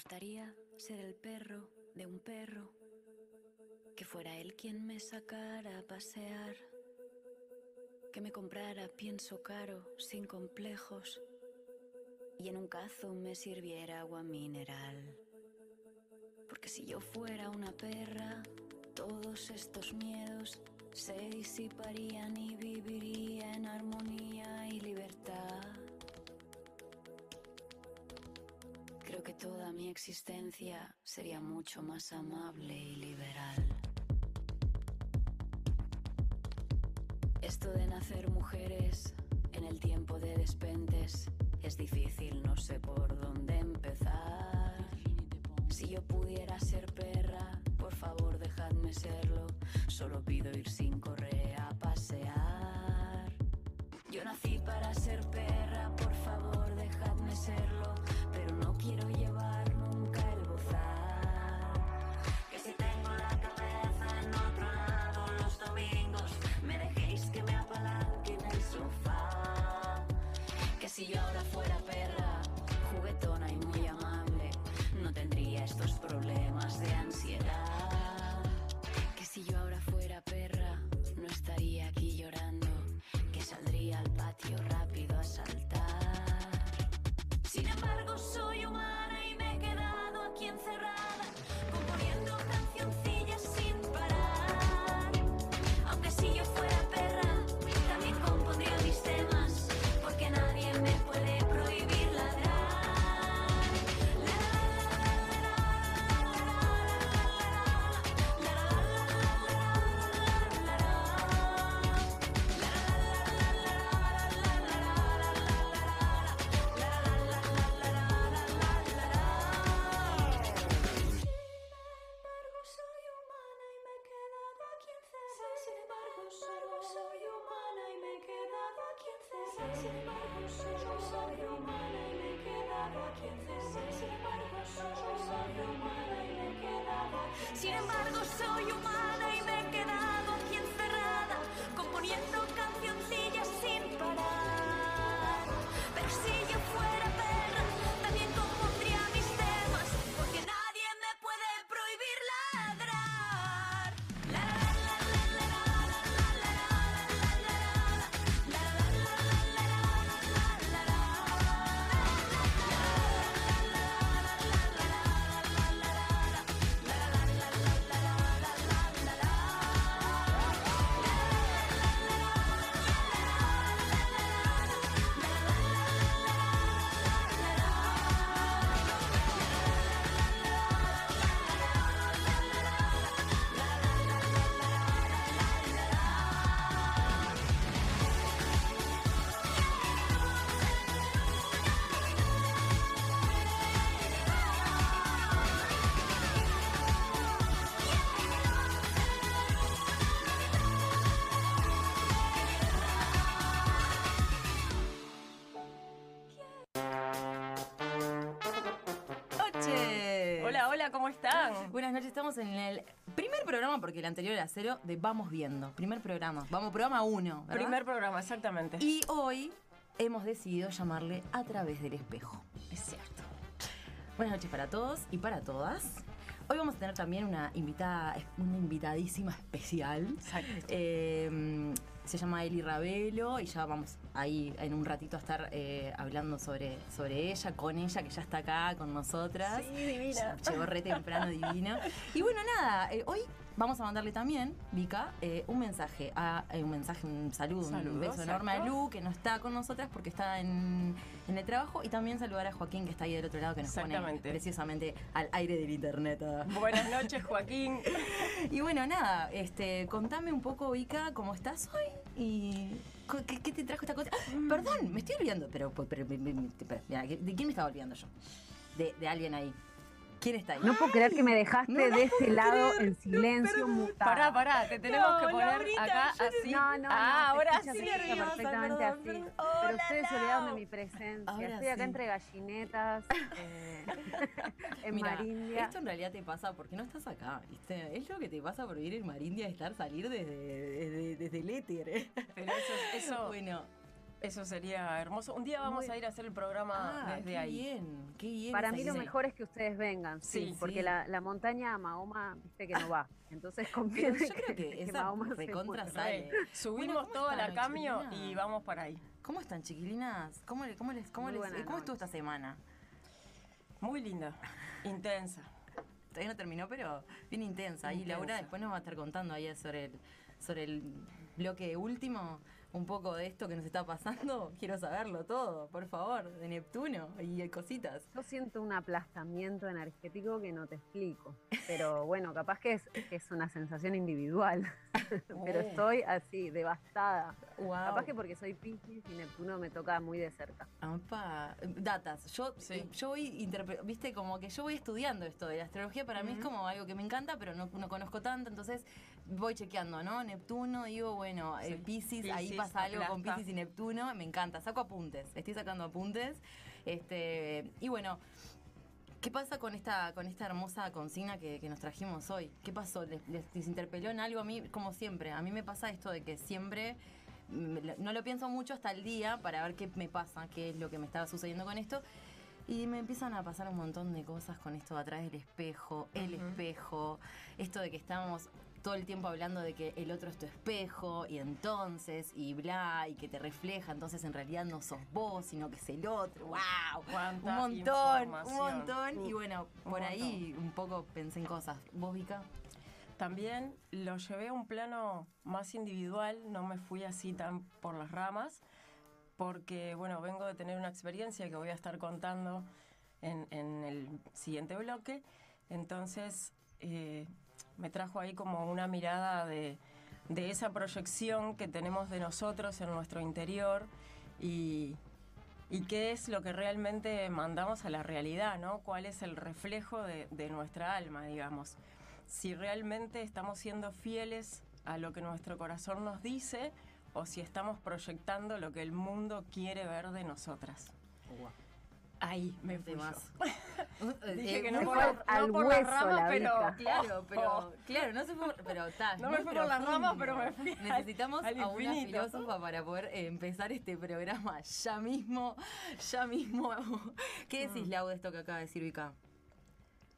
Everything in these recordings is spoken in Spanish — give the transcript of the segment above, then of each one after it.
gustaría ser el perro de un perro, que fuera él quien me sacara a pasear, que me comprara pienso caro, sin complejos, y en un cazo me sirviera agua mineral. Porque si yo fuera una perra, todos estos miedos se disiparían y viviría en armonía y libertad. Creo que toda mi existencia sería mucho más amable y liberal. Esto de nacer mujeres en el tiempo de despentes es difícil, no sé por dónde empezar. Si yo pudiera ser perra, por favor dejadme serlo. Solo pido ir sin correa a pasear. Yo nací para ser perra, por favor Pero no quiero llevar nunca el bozal. Que si tengo la cabeza en otro lado los domingos, me dejéis que me apalanque en el sofá. Que si yo ahora fuera perra, juguetona y muy amable, no tendría estos problemas de ansiedad. Sin embargo, soy y soy humana y me he quedado aquí encerrada, componiendo Hola, ¿cómo están? Buenas noches, estamos en el primer programa, porque el anterior era cero, de Vamos Viendo. Primer programa. Vamos, programa uno, ¿verdad? Primer programa, exactamente. Y hoy hemos decidido llamarle A través del espejo. es cierto. Buenas noches para todos y para todas. Hoy vamos a tener también una invitada, una invitadísima especial. Exacto. Eh, se llama Eli Ravelo y ya vamos ahí en un ratito a estar eh, hablando sobre, sobre ella, con ella, que ya está acá con nosotras. Sí, divina. Llegó re temprano, divina. Y bueno, nada, eh, hoy vamos a mandarle también, Vika, eh, un mensaje, a, eh, un mensaje, un saludo, un beso enorme a. Lu, que no está con nosotras porque está en, en el trabajo, y también saludar a Joaquín, que está ahí del otro lado, que nos pone precisamente al aire del internet. Buenas noches, Joaquín. Y bueno, nada, este, contame un poco, Vika, cómo estás hoy y qué, qué te trajo esta cosa. Ah, Perdón, me estoy olvidando, pero, pero, pero- pero- ¿de quién me estaba olvidando yo? De, de alguien ahí. ¿Quién está ahí? No puedo creer que me dejaste no, no de este lado creer. en silencio mutado. Pará, pará, te tenemos No, que poner Laurita, acá así. No, no, no, ah, ahora sí. nerviosa, perfectamente perdón, así. perdón. Pero Hola, ustedes se olvidaron de mi presencia. Ahora Estoy acá sí. entre gallinetas, eh, en Mira, Marindia. esto en realidad te pasa porque no estás acá, ¿viste? Es lo que te pasa por vivir en Marindia, estar salir desde, desde, desde el éter. ¿eh? Pero eso, eso Bueno, Eso sería hermoso. Un día vamos Muy- a ir a hacer el programa Ah, desde qué ahí. bien, qué bien. Para mí lo idea. mejor es que ustedes vengan, sí, Sí. porque Sí. La, la montaña a Mahoma, viste que no va. Entonces Pero conviene yo creo que esa Mahoma recontra sale. Subimos ¿cómo todo a la chiquilina? y vamos para ahí. ¿Cómo están, chiquilinas? ¿Cómo, le- cómo, les, cómo, Muy les- ¿cómo estuvo esta semana? Muy linda, intensa. Todavía no terminó, pero bien intensa. Y. Laura después nos va a estar contando ahí sobre el, sobre el bloque último, un poco de esto que nos está pasando. Quiero saberlo todo, por favor, de Neptuno y de cositas. Yo siento un aplastamiento energético que no te explico. Pero bueno, capaz que es, que es una sensación individual. Pero Oh. estoy así, devastada. Wow. Capaz que porque soy Piscis y Neptuno me toca muy de cerca. Apa, datas. Yo, Sí. eh, yo voy viste, como que yo voy estudiando esto de la astrología. Para mí es como algo que me encanta, pero no, no conozco tanto. Entonces voy chequeando, ¿no? Neptuno, digo, bueno, eh, Sí. Piscis, ahí pasa algo con. Piscis y Neptuno. Me encanta, saco apuntes. Estoy sacando apuntes. Este, y bueno. ¿Qué pasa con esta, con esta hermosa consigna que, que nos trajimos hoy? ¿Qué pasó? ¿Les, les- les interpeló en algo a mí? Como siempre, a mí me pasa esto de que siempre mm, no lo pienso mucho hasta el día para ver qué me pasa, qué es lo que me estaba sucediendo con esto. Y me empiezan a pasar un montón de cosas con esto de atrás del espejo, el espejo, esto de que estamos todo el tiempo hablando de que el otro es tu espejo y entonces y bla y que te refleja, entonces en realidad no sos vos, sino que es el otro. ¡Wow! Un montón, un montón. Y bueno, Un por ahí un poco pensé en cosas. ¿Vos, Vika? También lo llevé a un plano más individual, no me fui así tan por las ramas, porque bueno, vengo de tener una experiencia que voy a estar contando en, en el siguiente bloque, entonces eh, me trajo ahí como una mirada de, de esa proyección que tenemos de nosotros en nuestro interior y, y qué es lo que realmente mandamos a la realidad, ¿no? ¿Cuál es el reflejo de, nuestra alma, digamos? Si realmente estamos siendo fieles a lo que nuestro corazón nos dice o si estamos proyectando lo que el mundo quiere ver de nosotras. Ahí me fui. Dije que no por, la- no al por hueso las ramas, la pero... Claro, pero claro, no se fue, pero está. No me fui por las ramas, pero me fui al- Necesitamos al a una filósofa para poder eh, empezar este programa ya mismo, ya mismo. ¿Qué decís, Mm. Lau, de esto que acaba de decir Vika?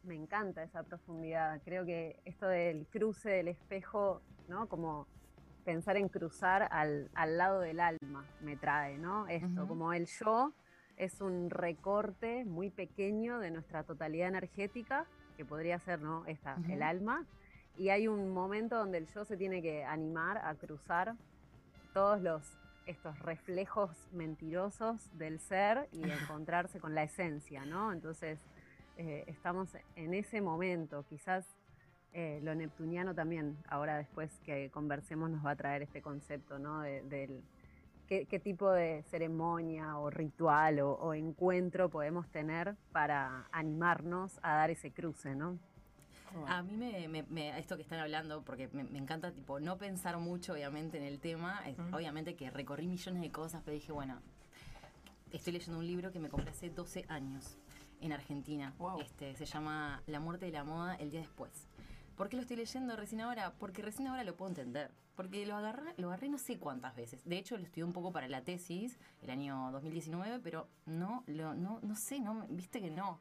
Me encanta esa profundidad. Creo que esto del cruce del espejo, ¿no? Como pensar en cruzar al, al lado del alma me trae, ¿no? Esto, como el yo es un recorte muy pequeño de nuestra totalidad energética, que podría ser, ¿no? Esta, el alma. Y hay un momento donde el yo se tiene que animar a cruzar todos los estos reflejos mentirosos del ser y encontrarse con la esencia, ¿no? Entonces, eh, estamos en ese momento. Quizás eh, lo neptuniano también, ahora después que conversemos, nos va a traer este concepto, ¿no? De- del qué, qué tipo de ceremonia o ritual o, o encuentro podemos tener para animarnos a dar ese cruce, ¿no? A mí me, me- me- esto que están hablando, porque me, me encanta tipo no pensar mucho obviamente en el tema, es- obviamente que recorrí millones de cosas, pero dije, bueno, estoy leyendo un libro que me compré hace 12 años en Argentina. Wow. Este, se llama La muerte de la moda el día después. ¿Por qué lo estoy leyendo recién ahora? Porque recién ahora lo puedo entender. Porque lo agarré, lo agarré no sé cuántas veces. De hecho, lo estudié un poco para la tesis, el año 2019, pero no, lo, no, no sé, no, viste que no.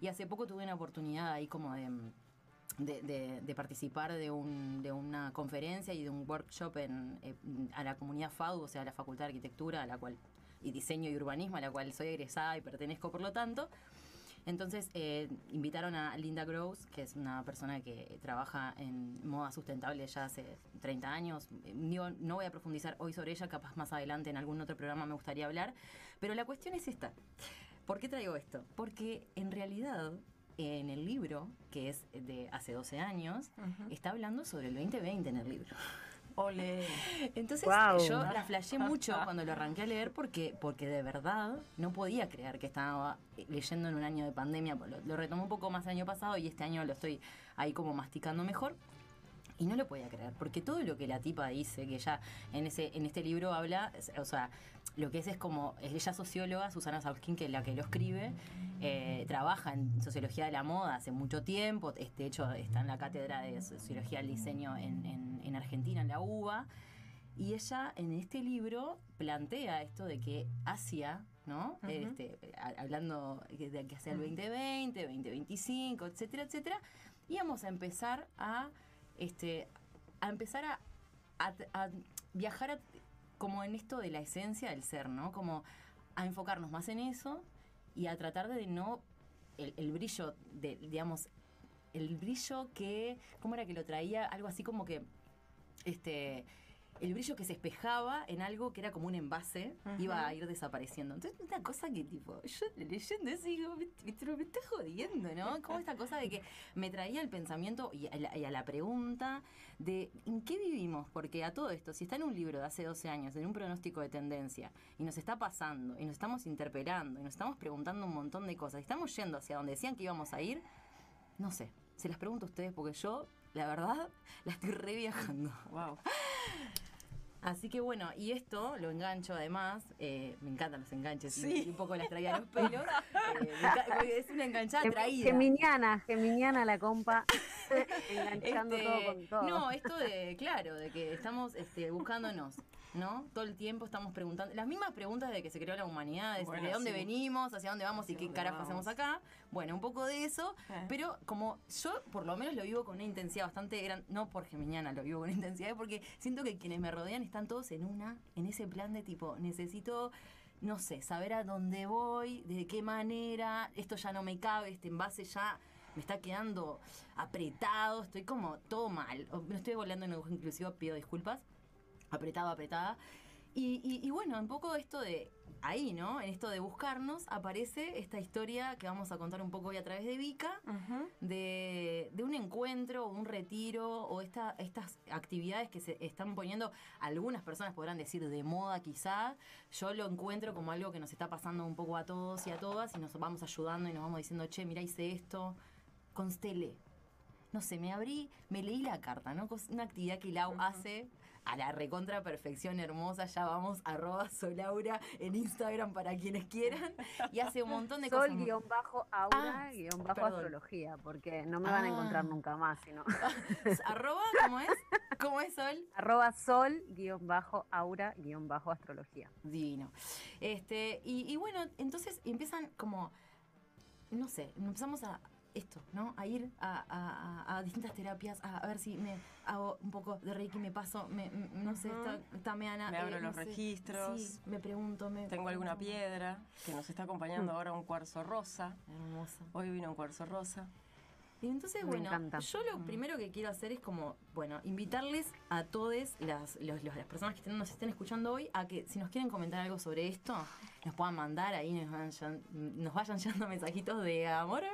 Y hace poco tuve una oportunidad ahí como de, de, de- de participar de, un, de una conferencia y de un workshop en, eh, a la comunidad FADU, o sea, a la Facultad de Arquitectura, a la cual y diseño y urbanismo, a la cual soy egresada y pertenezco por lo tanto. Entonces eh, invitaron a Linda Gross, que es una persona que trabaja en moda sustentable ya hace 30 años. No voy a profundizar hoy sobre ella, capaz más adelante en algún otro programa me gustaría hablar. Pero la cuestión es esta. ¿Por qué traigo esto? Porque en realidad en el libro, que es de hace 12 años, está hablando sobre el 2020 en el libro. Ole. Entonces yo la flashé mucho cuando lo arranqué a leer porque, porque de verdad no podía creer que estaba leyendo en un año de pandemia. Lo, lo retomé un poco más el año pasado y este año lo estoy ahí como masticando mejor. Y no lo podía creer, porque todo lo que la tipa dice, que ella en ese en este libro habla, o sea, lo que es es como, ella socióloga, Susana Sauskin, que es la que lo escribe, eh, trabaja en sociología de la moda hace mucho tiempo, este, de hecho está en la cátedra de sociología del diseño en, en- en Argentina, en la UBA, Y ella en este libro plantea esto de que Asia, ¿no? Este, hablando de que hacia el 2020, 2025, etcétera, etcétera, íbamos a empezar a, este, a empezar a, a- viajar a- como en esto de la esencia del ser, ¿no? Como a enfocarnos más en eso y a tratar de no el, el brillo de, digamos, el brillo que, ¿cómo era que lo traía? Algo así como que, este, el brillo que se espejaba en algo que era como un envase, iba a ir desapareciendo. Entonces, una cosa que tipo, yo leyendo eso digo, me, me, me está jodiendo, ¿no? Como esta cosa de que me traía el pensamiento y a, la, y a la pregunta de ¿en qué vivimos? Porque a todo esto, si está en un libro de hace 12 años, en un pronóstico de tendencia, y nos está pasando, y nos estamos interpelando, y nos estamos preguntando un montón de cosas, y estamos yendo hacia donde decían que íbamos a ir, no sé, se las pregunto a ustedes porque yo, la verdad, la estoy re viajando. Wow. Así que bueno, y esto lo engancho además, eh, me encantan los enganches, y- Sí. y un poco las traía a los pelos, eh, es una enganchada Gem- traída. Geminiana, Geminiana la compa, enganchando Este, todo con todo. No, esto de, claro, de que estamos este, buscándonos, ¿no? Todo el tiempo estamos preguntando, las mismas preguntas de que se creó la humanidad, de, Bueno, de dónde sí. venimos, hacia dónde vamos y qué carajo hacemos acá. Bueno, un poco de eso, Eh. pero como yo por lo menos lo vivo con una intensidad bastante grande, no por Geminiana lo vivo con intensidad, porque siento que quienes me rodean están todos en una, en ese plan de tipo, necesito no sé, saber a dónde voy, de qué manera, esto ya no me cabe, este envase ya me está quedando apretado, estoy como todo mal. No estoy volando en lenguaje inclusivo, pido disculpas. Apretado, apretada. Y, y- y bueno, un poco esto de ahí, ¿no? En esto de buscarnos, aparece esta historia que vamos a contar un poco hoy a través de Vika, de, de un encuentro un retiro o esta, estas actividades que se están poniendo, algunas personas podrán decir de moda quizá, yo lo encuentro como algo que nos está pasando un poco a todos y a todas y nos vamos ayudando y nos vamos diciendo, che, mira, hice esto, constele. No sé, me abrí, me leí la carta, ¿no? Una actividad que Lau hace a la recontra perfección hermosa, ya vamos, arroba solaura en Instagram para quienes quieran, y hace un montón de Sol cosas. guion bajo aura Ah, guion bajo perdón. astrología, porque no me van a encontrar Ah. nunca más, sino arroba, ¿cómo es? ¿Cómo es Sol? arroba sol guion bajo aura guion bajo astrología. Divino. Este, y, y bueno, entonces empiezan como, no sé, empezamos a esto, ¿no? A ir a, a- a- a distintas terapias, a, ver si me hago un poco de reiki, me paso, me, no sé, esta, esta meana, Me abro eh, no los sé. registros. Sí, me pregunto, me Tengo alguna piedra que nos está acompañando ahora un cuarzo rosa. Hermosa. Hoy vino un cuarzo rosa. Y entonces, Me bueno, encanta. yo lo primero que quiero hacer es como, bueno, invitarles a todas las, los- los- las personas que estén- nos estén escuchando hoy a que si nos quieren comentar algo sobre esto, nos puedan mandar ahí, nos vayan, nos vayan llegando mensajitos de amor,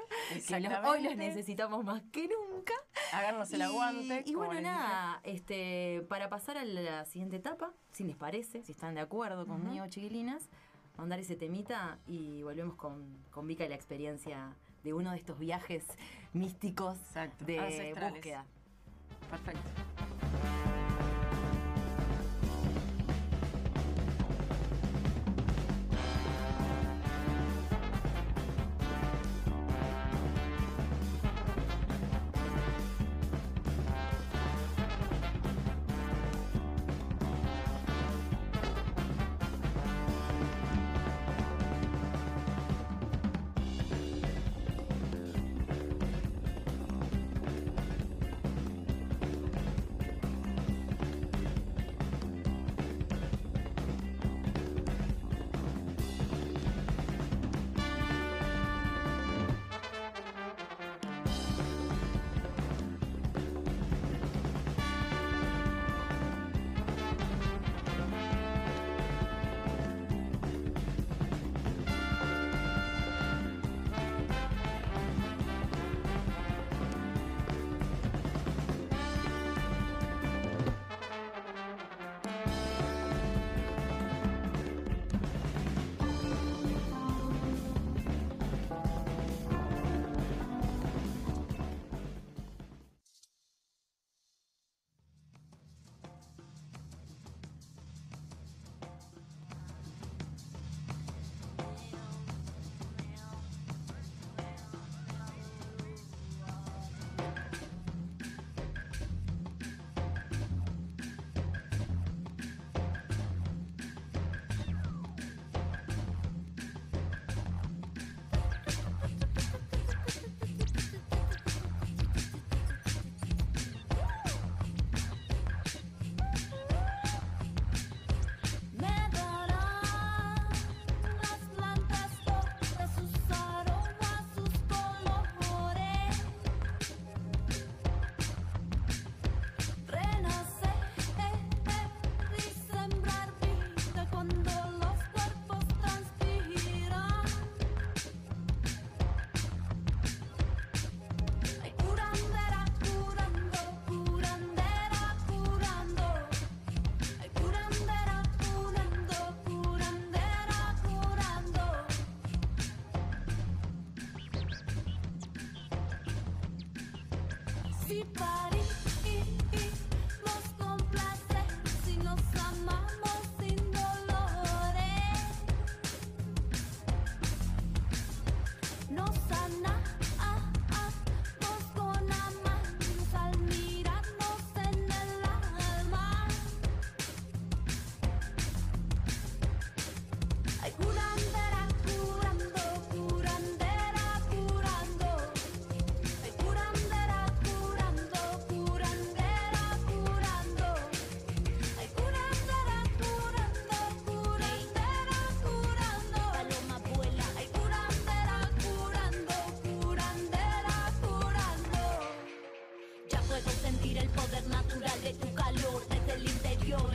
que los- hoy los necesitamos más que nunca. Háganos el Y- aguante. Y, bueno, dije. nada, este, para pasar a la siguiente etapa, si les parece, si están de acuerdo conmigo, chiquilinas, mandar ese temita y volvemos con, con Vika y la experiencia de uno de estos viajes místicos Exacto, de búsqueda. Perfecto. Si parimos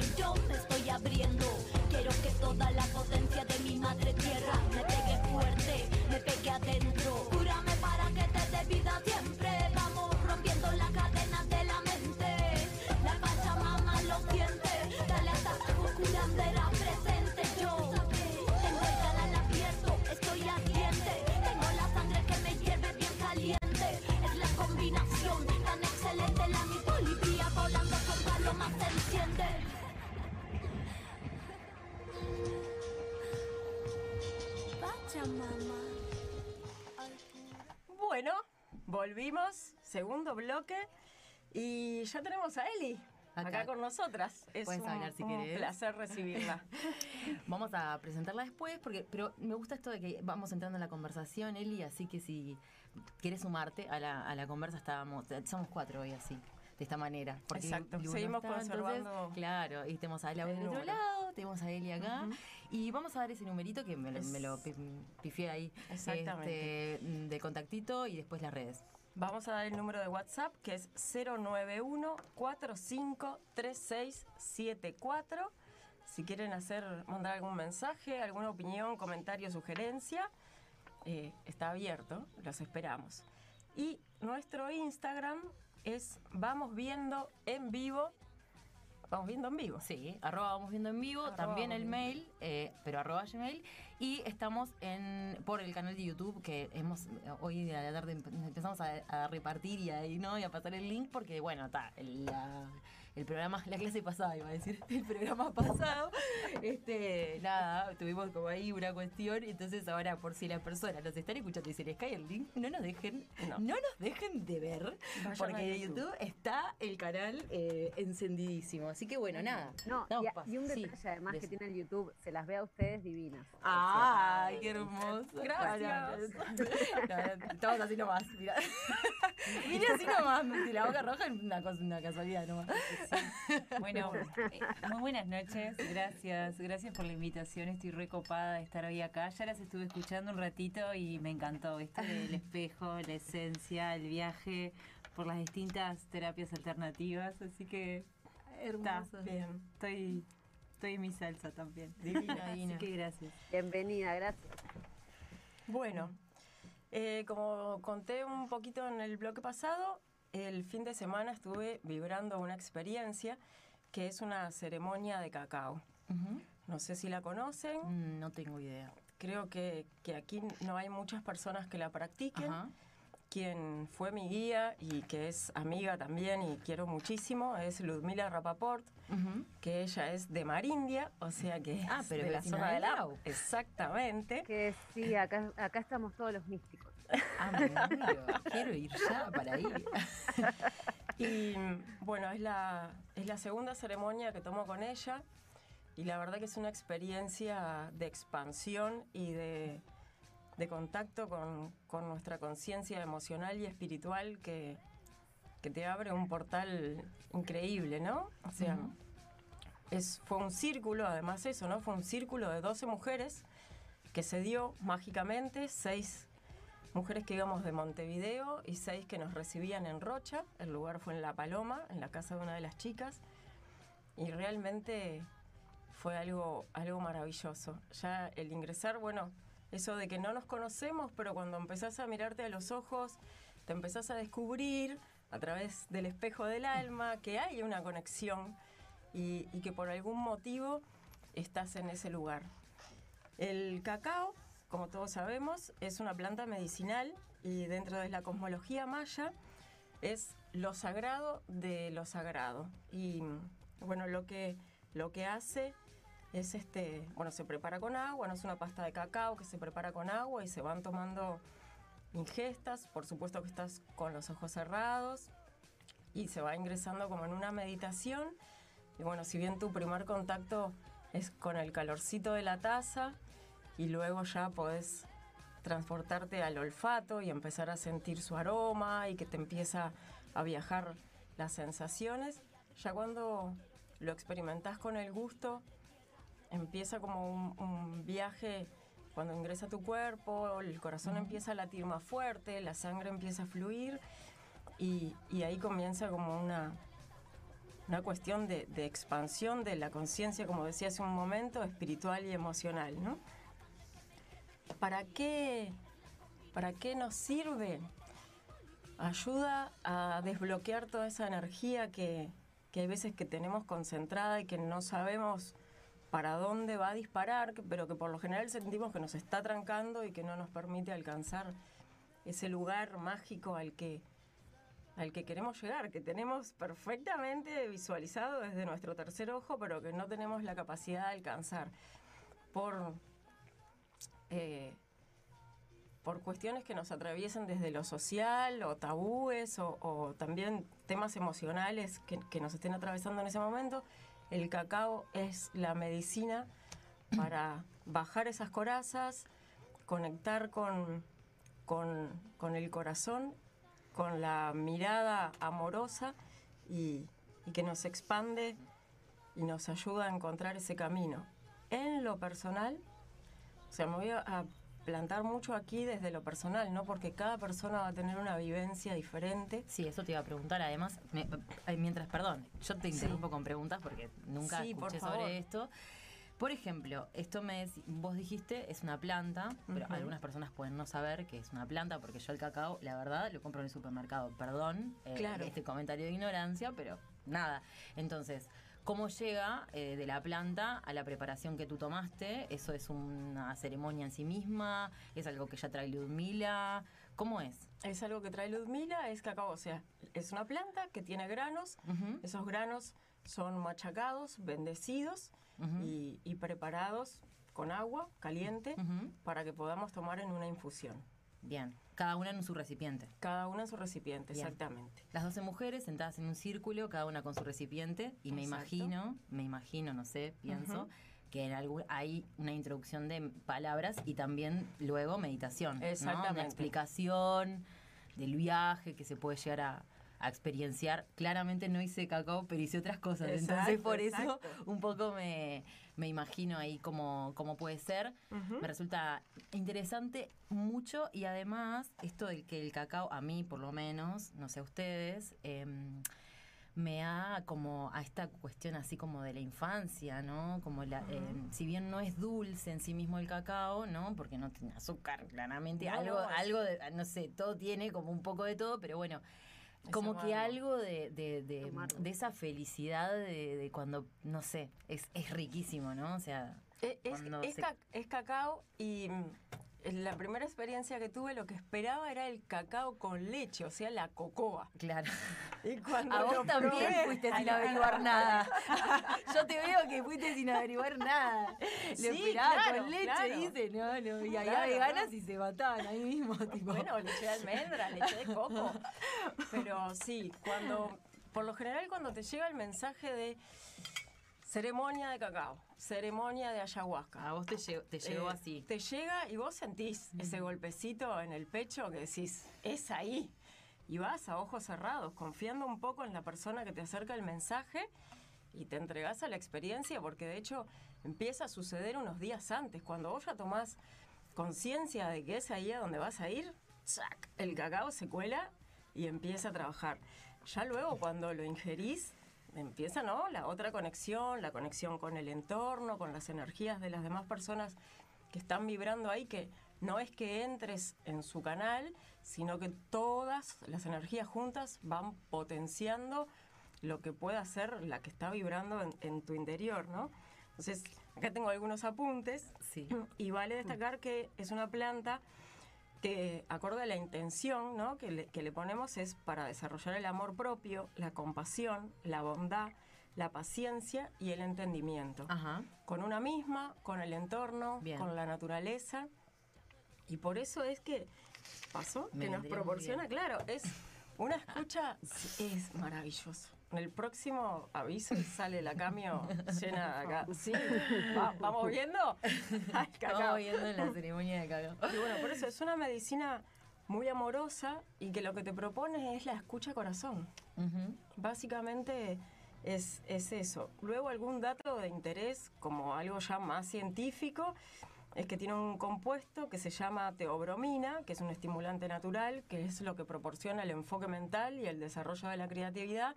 interior. Yo ya tenemos a Eli acá, Acá. con nosotras. Es Puedes un, hablar si un placer recibirla. Vamos a presentarla después, porque pero me gusta esto de que vamos entrando en la conversación, Eli, así que si quieres sumarte a la, a la conversa, estábamos, somos cuatro hoy así, de esta manera. Porque Exacto, seguimos está, entonces, conservando claro, y tenemos a Eli el del otro lado, tenemos a Eli acá, y vamos a dar ese numerito que me, lo- Es- me lo pi- pifié ahí, Exactamente. este, de contactito y después las redes. Vamos a dar el número de WhatsApp que es 091-453674. Si quieren hacer, mandar algún mensaje, alguna opinión, comentario, sugerencia, eh, está abierto, los esperamos. Y nuestro Instagram es Vamos Viendo en Vivo. Vamos Viendo en Vivo. Sí, arroba vamos viendo en vivo, Arroba también el mail, eh, pero arroba gmail. Y estamos en por el canal de YouTube que hemos eh, hoy de la tarde empe- empezamos a, a repartir y ahí no y a pasar el link porque bueno, está la- el programa, la clase pasada iba a decir, el programa pasado, este, nada, tuvimos como ahí una cuestión, entonces ahora por si las personas nos están escuchando y se les cae el link, no nos dejen, No. no, nos dejen de ver, Vayan porque en YouTube. YouTube está el canal eh, encendidísimo. Así que bueno, nada. No, y, a- y un Sí, detalle además que tiene el YouTube, se las ve a ustedes divinas. ¡Ay, qué hermoso! Gracias. Estamos así nomás, mira. Vine así nomás, la boca roja, una, cosa, una casualidad nomás. Bueno, eh, muy buenas noches, gracias, gracias por la invitación, estoy recopada de estar hoy acá, ya las estuve escuchando un ratito y me encantó esto del espejo, la esencia, el viaje por las distintas terapias alternativas, así que está, Hermoso. Bien. estoy, estoy en mi salsa también. Divina, divina. Así que gracias. Bienvenida, gracias. Bueno, eh, como conté un poquito en el bloque pasado, el fin de semana estuve vibrando una experiencia que es una ceremonia de cacao. No sé si la conocen, Mm, No tengo idea. creo que, que aquí no hay muchas personas que la practiquen. Quien fue mi guía y que es amiga también y quiero muchísimo es Ludmila Rapaport, que ella es de Marindia, o sea que Ah, es pero de la zona de de la Lau. Exactamente. Que sí, acá, acá estamos todos los místicos. Ah. Quiero ir ya para ahí. Y bueno, es la, es la segunda ceremonia que tomo con ella y la verdad que es una experiencia de expansión y de, de contacto con, con nuestra conciencia emocional y espiritual que, que te abre un portal increíble, ¿no? O sea, Ujú. es, fue un círculo, además eso, ¿no? Fue un círculo de 12 mujeres que se dio mágicamente, seis mujeres que íbamos de Montevideo y seis que nos recibían en Rocha. El lugar fue en La Paloma, en la casa de una de las chicas. Y realmente fue algo, algo maravilloso. Ya el ingresar, bueno, eso de que no nos conocemos, pero cuando empezás a mirarte a los ojos, te empezás a descubrir a través del espejo del alma que hay una conexión y, y que por algún motivo estás en ese lugar. El cacao, como todos sabemos, es una planta medicinal y dentro de la cosmología maya es lo sagrado de lo sagrado. Y bueno, lo que, lo que hace es este, bueno, se prepara con agua, no es una pasta de cacao que se prepara con agua y se van tomando ingestas, por supuesto que estás con los ojos cerrados y se va ingresando como en una meditación. Y bueno, si bien tu primer contacto es con el calorcito de la taza y luego ya podés transportarte al olfato y empezar a sentir su aroma y que te empieza a viajar las sensaciones, ya cuando lo experimentás con el gusto, empieza como un, un viaje cuando ingresa a tu cuerpo, el corazón empieza a latir más fuerte, la sangre empieza a fluir y, y ahí comienza como una, una cuestión de, de expansión de la conciencia, como decía hace un momento, espiritual y emocional, ¿no? ¿Para qué, ¿Para qué nos sirve? Ayuda a desbloquear toda esa energía que, que hay veces que tenemos concentrada y que no sabemos para dónde va a disparar, pero que por lo general sentimos que nos está trancando y que no nos permite alcanzar ese lugar mágico al que, al que queremos llegar, que tenemos perfectamente visualizado desde nuestro tercer ojo, pero que no tenemos la capacidad de alcanzar por, eh, por cuestiones que nos atraviesen desde lo social o tabúes o, también temas emocionales que, nos estén atravesando en ese momento. El cacao es la medicina para bajar esas corazas, conectar con, con, con el corazón, con la mirada amorosa y, y que nos expande y nos ayuda a encontrar ese camino. En lo personal, o sea, me voy a, plantar mucho aquí desde lo personal, ¿no? Porque cada persona va a tener una vivencia diferente. Sí, eso te iba a preguntar. Además, me- mientras, perdón, yo te interrumpo con preguntas porque nunca Sí, escuché sobre esto. Por ejemplo, esto me vos dijiste es una planta, pero algunas personas pueden no saber que es una planta porque yo el cacao, la verdad, lo compro en el supermercado. Perdón, eh, Claro. este comentario de ignorancia, pero nada. Entonces, ¿cómo llega eh, de la planta a la preparación que tú tomaste? ¿Eso es una ceremonia en sí misma? ¿Es algo que ya trae Ludmila? ¿Cómo es? Es algo que trae Ludmila, es cacao, o sea, es una planta que tiene granos, esos granos son machacados, bendecidos y, y preparados con agua caliente para que podamos tomar en una infusión. Bien, cada una en su recipiente. Cada una en su recipiente, Bien. exactamente. Las 12 mujeres sentadas en un círculo, cada una con su recipiente, y me imagino, me imagino, no sé, pienso, que en algún, hay una introducción de palabras y también luego meditación. ¿no? Exactamente. Una explicación del viaje que se puede llegar a, a experienciar. Claramente no hice cacao, pero hice otras cosas. Entonces Exacto, por eso un poco me, me imagino ahí cómo, cómo puede ser. Me resulta interesante mucho y además esto del que el cacao, a mí por lo menos, no sé a ustedes, em, me ha como a esta cuestión así como de la infancia, ¿no? Como la, em, si bien no es dulce en sí mismo el cacao, ¿no? Porque no tiene azúcar, claramente, No, algo, no, algo de, no sé, todo tiene como un poco de todo, pero bueno. Como que algo de, de, de- esa felicidad de, de cuando, no sé, es, es riquísimo, ¿no? O sea, Eh, Es, es se- ca- es cacao y mm, la primera experiencia que tuve lo que esperaba era el cacao con leche, o sea, la cocoa. claro. Y cuando A lo vos también probé- fuiste sin averiguar nada. Yo te veo que fuiste sin averiguar nada. Lo Sí, esperaba claro, con leche, claro. dice, no, no. Y había Claro, veganas no. y se mataban ahí mismo, tipo. Bueno, leche de almendra, leche de coco. Pero sí, cuando, por lo general cuando te llega el mensaje de ceremonia de cacao, ceremonia de ayahuasca. a vos te llegó, te llegó eh, así. Te llega y vos sentís ese golpecito en el pecho que decís, es ahí. Y vas a ojos cerrados, confiando un poco en la persona que te acerca el mensaje y te entregás a la experiencia, porque de hecho empieza a suceder unos días antes. Cuando vos ya tomás conciencia de que es ahí a donde vas a ir, el cacao se cuela y empieza a trabajar. Ya luego cuando lo ingerís, empieza ¿no? la otra conexión, la conexión con el entorno, con las energías de las demás personas que están vibrando ahí, que no es que entres en su canal, sino que todas las energías juntas van potenciando lo que pueda ser la que está vibrando en, en tu interior, ¿no? Entonces, acá tengo algunos apuntes Sí. y vale destacar que es una planta que acorde a la intención ¿no? que, le, que le ponemos es para desarrollar el amor propio, la compasión, la bondad, la paciencia y el entendimiento. Ajá. Con una misma, con el entorno, Bien. con la naturaleza. Y por eso es que pasó, Me que nos proporciona, claro, es una escucha, es maravilloso. En el próximo aviso sale la cambio llena de acá. Sí, Va- vamos viendo. Ay, cacao. Estamos viendo en la ceremonia de cacao. Y bueno, por eso es una medicina muy amorosa y que lo que te propone es la escucha corazón. Básicamente es, es eso. Luego algún dato de interés, como algo ya más científico, es que tiene un compuesto que se llama teobromina, que es un estimulante natural, que es lo que proporciona el enfoque mental y el desarrollo de la creatividad.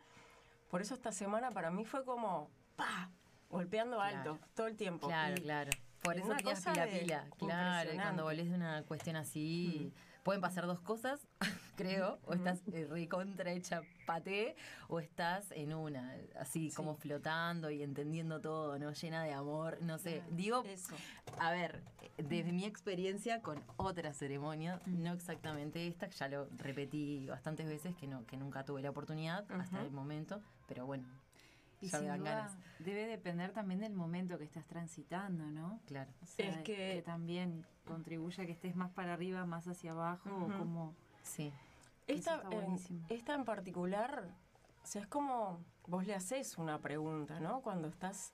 Por eso esta semana para mí fue como, ¡pa! Golpeando Claro. alto todo el tiempo. Claro, Y- claro. Por eso cosa pila pila. Claro, cuando volvés de una cuestión así, pueden pasar dos cosas, creo. O estás eh, recontra hecha paté, o estás en una, así como flotando y entendiendo todo, ¿no? Llena de amor. No sé. Digo, Eso. a ver, desde mi experiencia con otra ceremonia, no exactamente esta, que ya lo repetí bastantes veces, que no, que nunca tuve la oportunidad hasta Ujú. el momento, pero bueno, Y ya me sin dan duda ganas. debe depender también del momento que estás transitando, ¿no? Claro. O sea, Es que- también contribuye a que estés más para arriba, más hacia abajo, o como... Sí. Esta, en, esta en particular, o sea, es como vos le haces una pregunta, ¿no? Cuando estás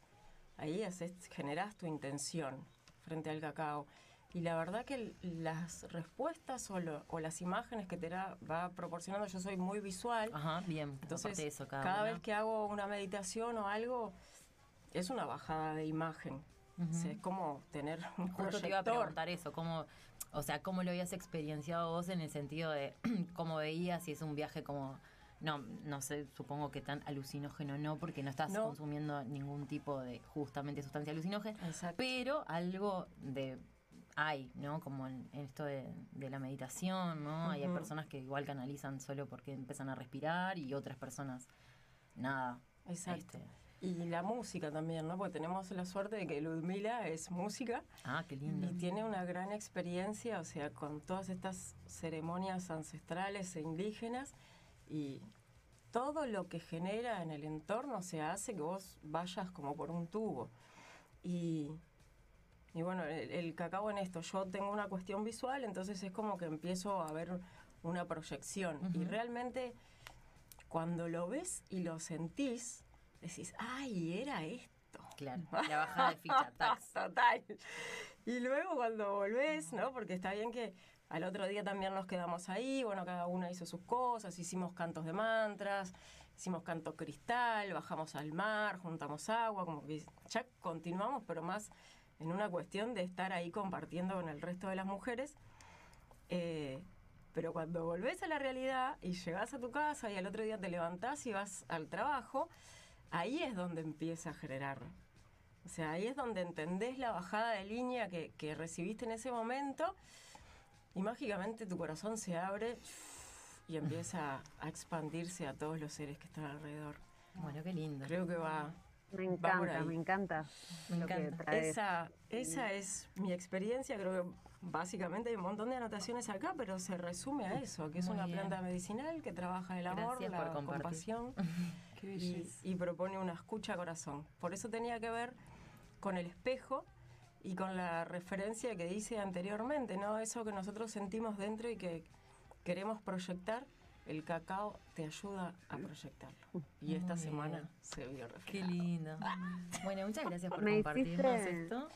ahí, haces, generás tu intención frente al cacao. Y la verdad que las respuestas o, lo- o las imágenes que te va proporcionando, yo soy muy visual, Ajá, bien. entonces de eso, cada, cada, vez que hago una meditación o algo, es una bajada de imagen. O sea, es como tener un Justo te iba a proyector. preguntar eso, cómo, o sea, cómo lo habías experienciado vos en el sentido de cómo veías si es un viaje como, no, no sé, supongo que tan alucinógeno no, porque no estás No. consumiendo ningún tipo de justamente sustancia alucinógena, Exacto. pero algo de hay, ¿no? Como en, en esto de, de la meditación, ¿no? Hay- personas que igual canalizan solo porque empiezan a respirar y otras personas nada. Exacto. este, Y la música también, ¿no? Porque tenemos la suerte de que Ludmila es música ah, qué lindo. y tiene una gran experiencia, o sea, con todas estas ceremonias ancestrales e indígenas y todo lo que genera en el entorno, o sea, hace que vos vayas como por un tubo. Y, y bueno, el, el cacao en esto, yo tengo una cuestión visual, entonces es como que empiezo a ver una proyección. Y Ujú. realmente cuando lo ves y lo sentís, decís, ay, era esto. Claro, la bajada de ficha, tax. Total. Y luego cuando volvés, ¿no? Porque está bien que al otro día también nos quedamos ahí, bueno, cada una hizo sus cosas, hicimos cantos de mantras, hicimos canto cristal, bajamos al mar, juntamos agua, como que ya continuamos, pero más en una cuestión de estar ahí compartiendo con el resto de las mujeres. Eh, pero cuando volvés a la realidad y llegás a tu casa y al otro día te levantás y vas al trabajo, ahí es donde empieza a generar. O sea, ahí es donde entendés la bajada de línea que, que recibiste en ese momento y mágicamente tu corazón se abre y empieza a expandirse a todos los seres que están alrededor. Bueno, qué lindo. Creo que va... Me encanta, me encanta. Me encanta. Esa, esa es mi experiencia, creo que básicamente hay un montón de anotaciones acá, pero se resume a eso, que es Muy una bien. planta medicinal que trabaja el amor, Gracias la compasión Qué y, y propone una escucha corazón. Por eso tenía que ver con el espejo y con la referencia que dice anteriormente, ¿no? Eso que nosotros sentimos dentro y que queremos proyectar, el cacao te ayuda a proyectarlo. Y esta Muy semana bien. se vio Qué reflejado. lindo. Bueno, muchas gracias por Me compartirnos hiciste- esto.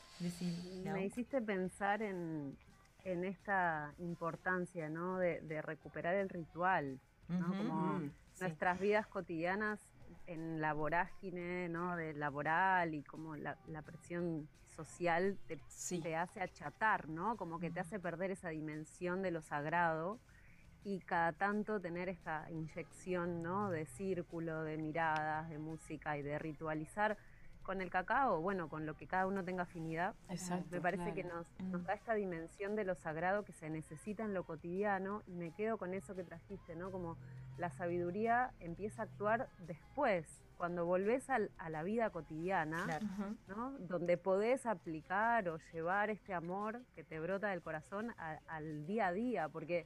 Me hiciste pensar en, en esta importancia, ¿no? De, de recuperar el ritual, ¿no? Como Mm, sí. nuestras vidas cotidianas en la vorágine, ¿no? De laboral y como la, la presión social te, Sí. te hace achatar, ¿no? Como que te hace perder esa dimensión de lo sagrado y cada tanto tener esta inyección, ¿no? De círculo, de miradas, de música y de ritualizar con el cacao, bueno, con lo que cada uno tenga afinidad. Exacto. Me parece claro. que nos, nos da esta dimensión de lo sagrado que se necesita en lo cotidiano y me quedo con eso que trajiste, ¿no? Como la sabiduría empieza a actuar después, cuando volvés al- a la vida cotidiana, Claro. ¿no? donde podés aplicar o llevar este amor que te brota del corazón a- al día a día, porque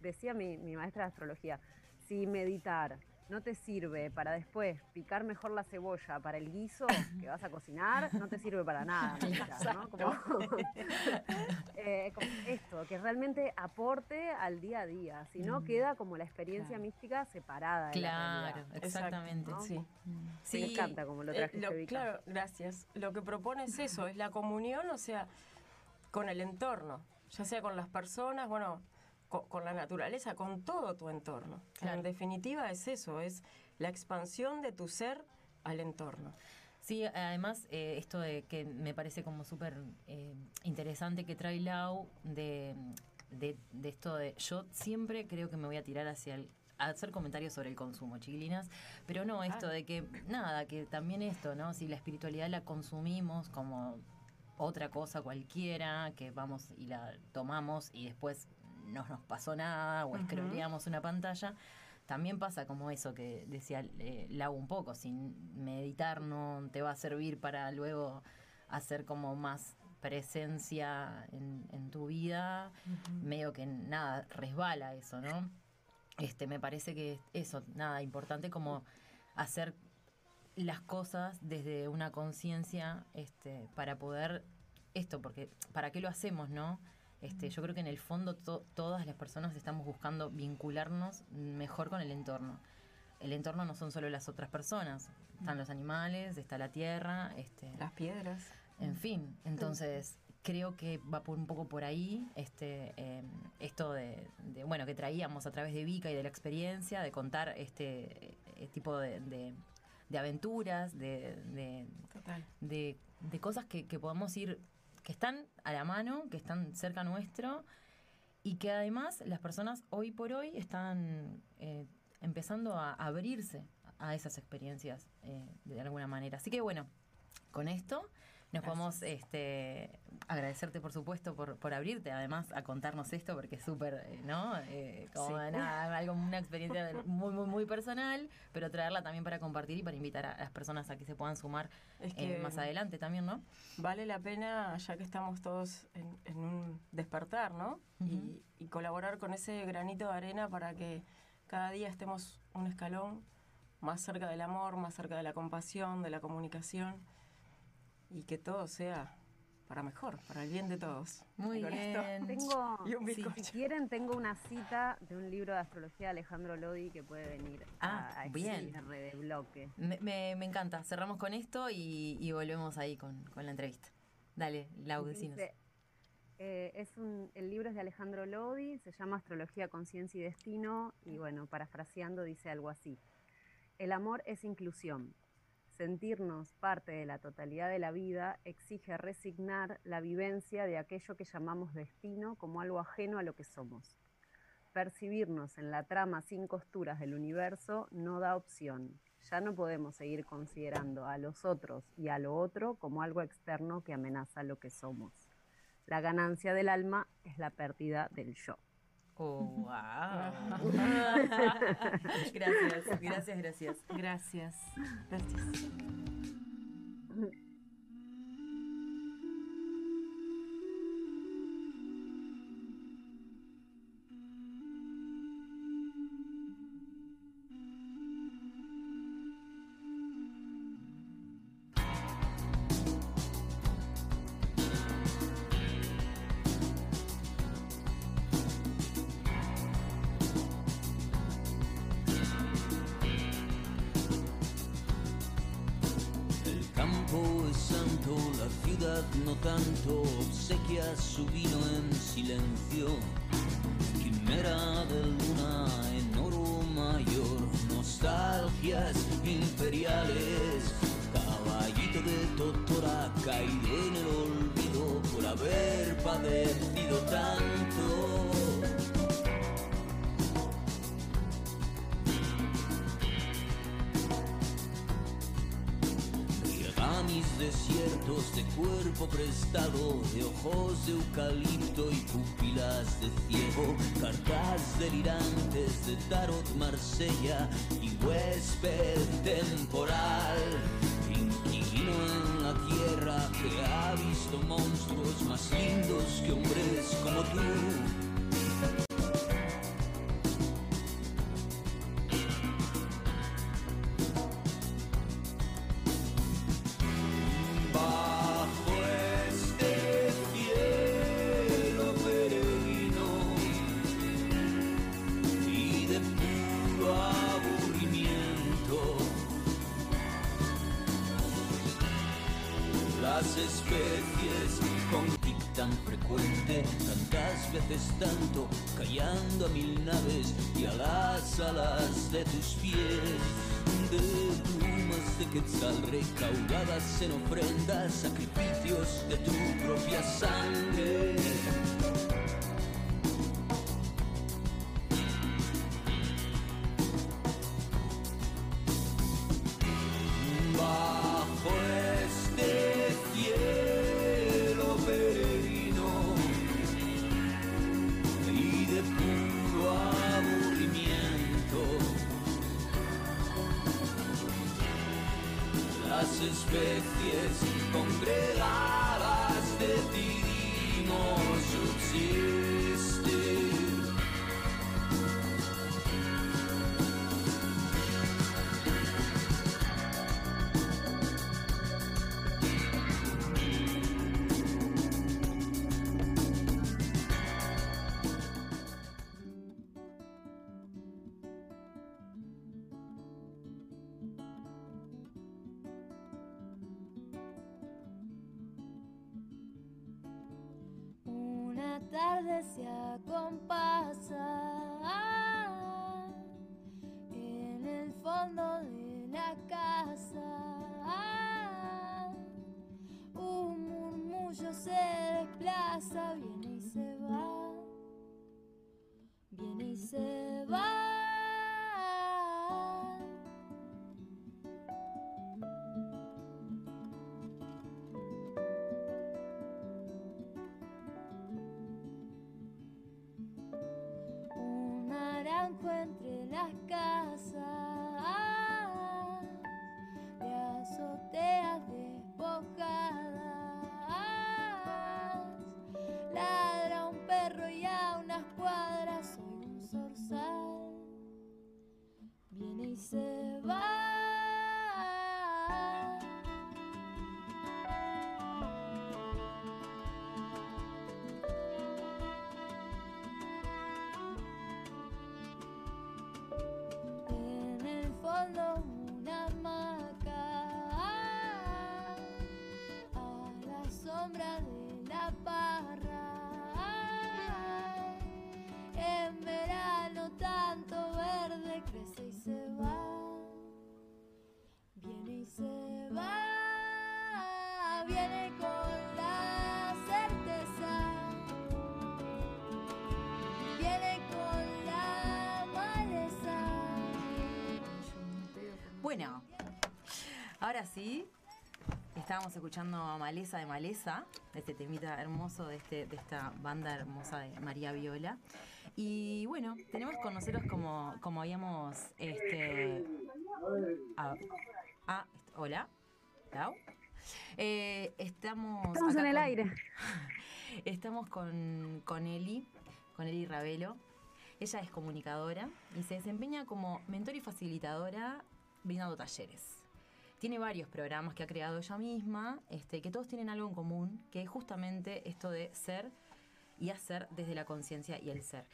decía mi, mi maestra de astrología, si meditar no te sirve para después picar mejor la cebolla para el guiso que vas a cocinar, no te sirve para nada. meditar, ¿no? Como, eh, como esto, que realmente aporte al día a día, si no queda como la experiencia Claro. mística separada. de la Claro, realidad. exactamente. ¿no? Sí. Me encanta como lo Eh, trajiste, lo- Vika. claro, gracias. Lo que propone es eso, es la comunión, o sea, con el entorno, ya sea con las personas, bueno, co- con, la naturaleza, con todo tu entorno. Claro. En definitiva es eso, es la expansión de tu ser al entorno. Sí, además eh, esto de que me parece como súper eh, interesante que trae Lau de, de, de esto de yo siempre creo que me voy a tirar hacia el a hacer comentarios sobre el consumo, chiquilinas, pero no esto Ah. de que nada, que también esto, ¿no? Si la espiritualidad la consumimos como otra cosa cualquiera, que vamos y la tomamos y después no nos pasó nada o Ujú. escroleamos una pantalla, también pasa como eso que decía eh, Lau un poco, sin meditar no te va a servir para luego hacer como más presencia en, en tu vida, medio que nada, resbala eso, ¿no? Este, me parece que eso, nada, importante como hacer las cosas desde una conciencia este, para poder esto, porque ¿para qué lo hacemos, no? Este, yo creo que en el fondo to- todas las personas estamos buscando vincularnos mejor con el entorno. El entorno no son solo las otras personas, están los animales, está la tierra, este, Las piedras. en fin, entonces creo que va por un poco por ahí este eh, esto de, de, bueno que traíamos a través de Vika y de la experiencia de contar este eh, tipo de, de- de aventuras, de, de, Total. de- de cosas que, que podamos ir, que están a la mano, que están cerca nuestro y que además las personas hoy por hoy están eh, empezando a abrirse a esas experiencias eh, de alguna manera. Así que bueno, con esto nos podemos este, agradecerte, por supuesto, por, por abrirte, además, a contarnos esto, porque es súper, eh, ¿no? Eh, como Sí. nada, algo, una experiencia muy, muy, muy personal, pero traerla también para compartir y para invitar a las personas a que se puedan sumar Es eh, más adelante también, ¿no? vale la pena, ya que estamos todos en, en un despertar, ¿no? y, y colaborar con ese granito de arena para que cada día estemos un escalón más cerca del amor, más cerca de la compasión, de la comunicación y que todo sea para mejor, para el bien de todos. Muy esto- bien. Tengo, Y un si quieren, tengo una cita de un libro de astrología de Alejandro Lodi que puede venir Ah, a, a bien. XR de bloque. Me, me- me encanta. Cerramos con esto y, y volvemos ahí con, con la entrevista. Dale, Lau, decinos. Eh, es un, el libro es de Alejandro Lodi, se llama Astrología, Conciencia y Destino, y bueno, parafraseando dice algo así. El amor es inclusión. Sentirnos parte de la totalidad de la vida exige resignar la vivencia de aquello que llamamos destino como algo ajeno a lo que somos. Percibirnos en la trama sin costuras del universo no da opción. Ya no podemos seguir considerando a los otros y a lo otro como algo externo que amenaza lo que somos. La ganancia del alma es la pérdida del yo. Oh, wow. gracias, gracias, gracias. Gracias. Gracias. Tantas veces tanto, callando a mil naves y a las alas de tus pies. De plumas de quetzal recaudadas en ofrendas, sacrificios de tu propia sangre. Viene y se va, viene y se va. un naranjo entre las casas ahora sí, estábamos escuchando a Maleza de Maleza, este temita hermoso de, este, de esta banda hermosa de María Viola. Y bueno, tenemos que conoceros como, como habíamos... Este, ah, est- hola, Lau. Eh, estamos... Estamos en el con- aire. Estamos con, con Eli, con Eli Ravelo. Ella es comunicadora y se desempeña como mentor y facilitadora brindando talleres. Tiene varios programas que ha creado ella misma, este, que todos tienen algo en común, que es justamente esto de ser y hacer desde la conciencia y el ser.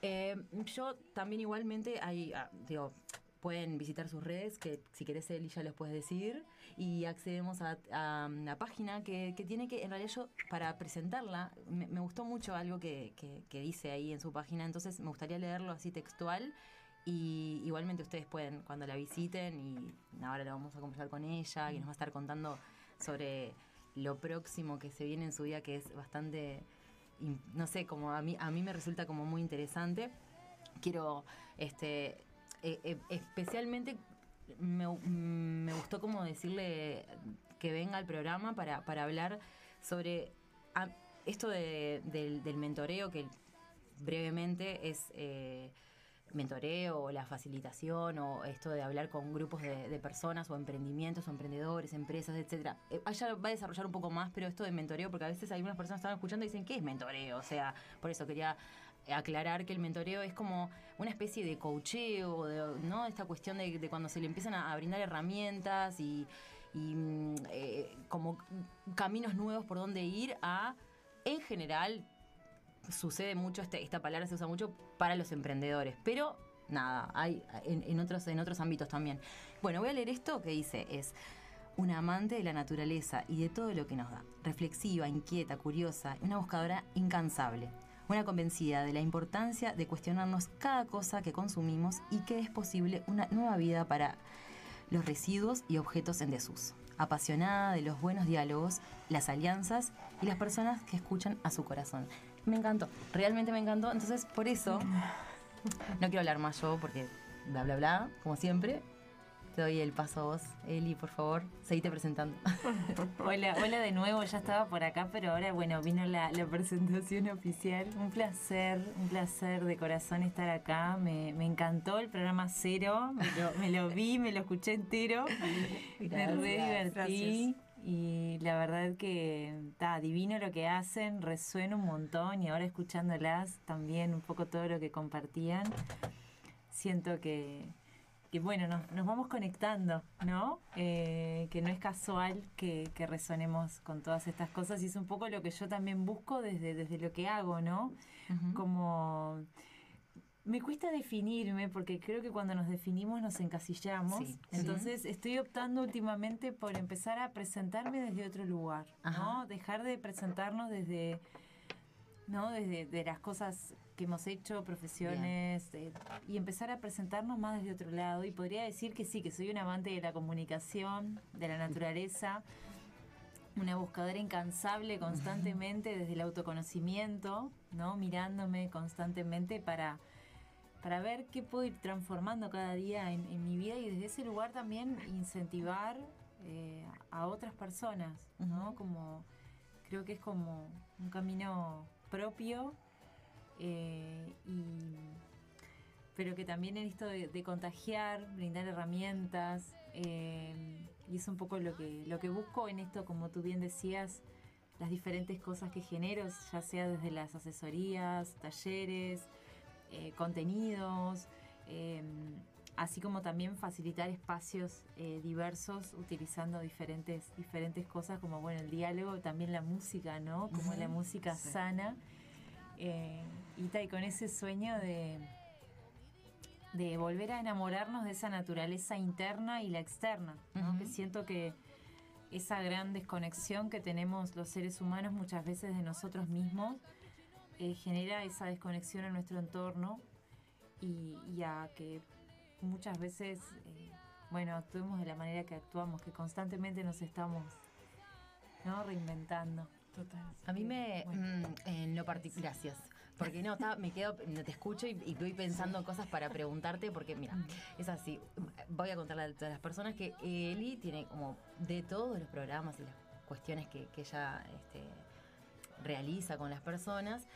Eh, yo también igualmente hay, ah, digo, pueden visitar sus redes, que si querés Eli ya los puedes decir, y accedemos a, a la página que, tiene que, en realidad yo, para presentarla, me, gustó mucho algo que- que dice ahí en su página, entonces me gustaría leerlo así textual, y igualmente ustedes pueden, cuando la visiten, y ahora la vamos a conversar con ella, que nos va a estar contando sobre lo próximo que se viene en su vida, que es bastante, no sé, como a mí, a mí me resulta como muy interesante. Quiero, este, eh, eh, especialmente me, me gustó como decirle que venga al programa para, para hablar sobre ah, esto de- del, del mentoreo, que brevemente es eh, mentoreo o la facilitación o esto de hablar con grupos de, personas o emprendimientos o emprendedores, empresas, etcétera. Eh, ella va a desarrollar un poco más, pero esto de mentoreo, porque a veces algunas personas están escuchando y dicen, ¿qué es mentoreo? O sea, por eso quería aclarar que el mentoreo es como una especie de coacheo, de, ¿no? Esta cuestión de, cuando se le empiezan a, brindar herramientas y, y, mm, eh, como caminos nuevos por donde ir a, en general, sucede mucho, este- esta palabra se usa mucho para los emprendedores, pero nada, hay en, otros, en otros ámbitos también. Bueno, voy a leer esto que dice, es una amante de la naturaleza y de todo lo que nos da, reflexiva, inquieta, curiosa, una buscadora incansable, una convencida de la importancia de cuestionarnos cada cosa que consumimos y que es posible una nueva vida para los residuos y objetos en desuso. Apasionada de los buenos diálogos, las alianzas y las personas que escuchan a su corazón. Me encantó, realmente me encantó. Entonces, por eso, no quiero hablar más yo porque bla, bla, bla, como siempre. Te doy el paso a vos, Eli, por favor, seguite presentando. Hola, hola de nuevo, ya estaba por acá, pero ahora bueno, vino la, la presentación oficial. Un placer, un placer de corazón estar acá. Me, me encantó el programa cero, me lo, me lo vi, me lo escuché entero. me re divertí. Y la verdad que está divino lo que hacen, resuena un montón y ahora escuchándolas también un poco todo lo que compartían, siento que, que bueno, nos, nos vamos conectando, ¿no? Eh, que no es casual que, que resonemos con todas estas cosas y es un poco lo que yo también busco desde, desde lo que hago, ¿no? Como... Me cuesta definirme porque creo que cuando nos definimos nos encasillamos. Sí, sí. Entonces estoy optando últimamente por empezar a presentarme desde otro lugar, ¿no? Dejar de presentarnos desde, ¿no? Desde de las cosas que hemos hecho, profesiones, de- y empezar a presentarnos más desde otro lado. Y podría decir que sí, que soy un amante de la comunicación, de la naturaleza, una buscadora incansable constantemente desde el autoconocimiento, ¿no? Mirándome constantemente para, para ver qué puedo ir transformando cada día en, en mi vida y desde ese lugar también incentivar eh, a otras personas, ¿no? Como creo que es como un camino propio eh, y pero que también en esto de, de contagiar, brindar herramientas, eh, y es un poco lo que, lo que busco en esto, como tú bien decías, las diferentes cosas que genero, ya sea desde las asesorías, talleres, eh, contenidos, eh, así como también facilitar espacios eh, diversos utilizando diferentes, diferentes cosas, como bueno, el diálogo, también la música, ¿no? Como la música Sí. sana. Eh, y, con ese sueño de, de volver a enamorarnos de esa naturaleza interna y la externa, ¿no? Que siento que esa gran desconexión que tenemos los seres humanos muchas veces de nosotros mismos eh, genera esa desconexión en nuestro entorno y, y a que muchas veces, eh, bueno, actuemos de la manera que actuamos, que constantemente nos estamos ¿no? reinventando. Total. A mí me, Bueno. mm, en lo particular, gracias. Porque no, está- me quedo, te escucho y, y voy pensando cosas para preguntarte, porque mira, es así. Voy a contarle a todas las personas que Eli tiene como de todos los programas y las cuestiones que, que ella este, realiza con las personas,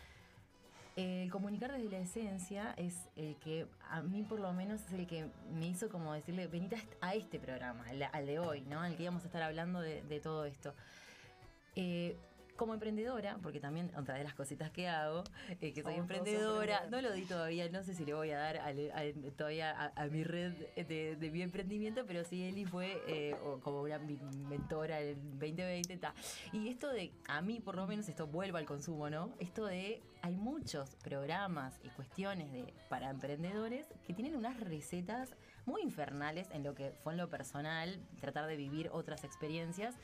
el comunicar desde la esencia es el que, a mí por lo menos, es el que me hizo como decirle, venite a est- a este programa, al, de hoy, ¿no? Al que íbamos a estar hablando de, de todo esto. Eh, como emprendedora, porque también otra de las cositas que hago, eh, que soy emprendedora, no lo di todavía, no sé si le voy a dar al- todavía a, a mi red de, de mi emprendimiento, pero sí Eli fue eh, como una mi mentora en el 2020. ta. Y esto de, a mí por lo menos, esto vuelvo al consumo, ¿no? Esto de, hay muchos programas y cuestiones de, para emprendedores que tienen unas recetas muy infernales en lo que fue en lo personal, tratar de vivir otras experiencias.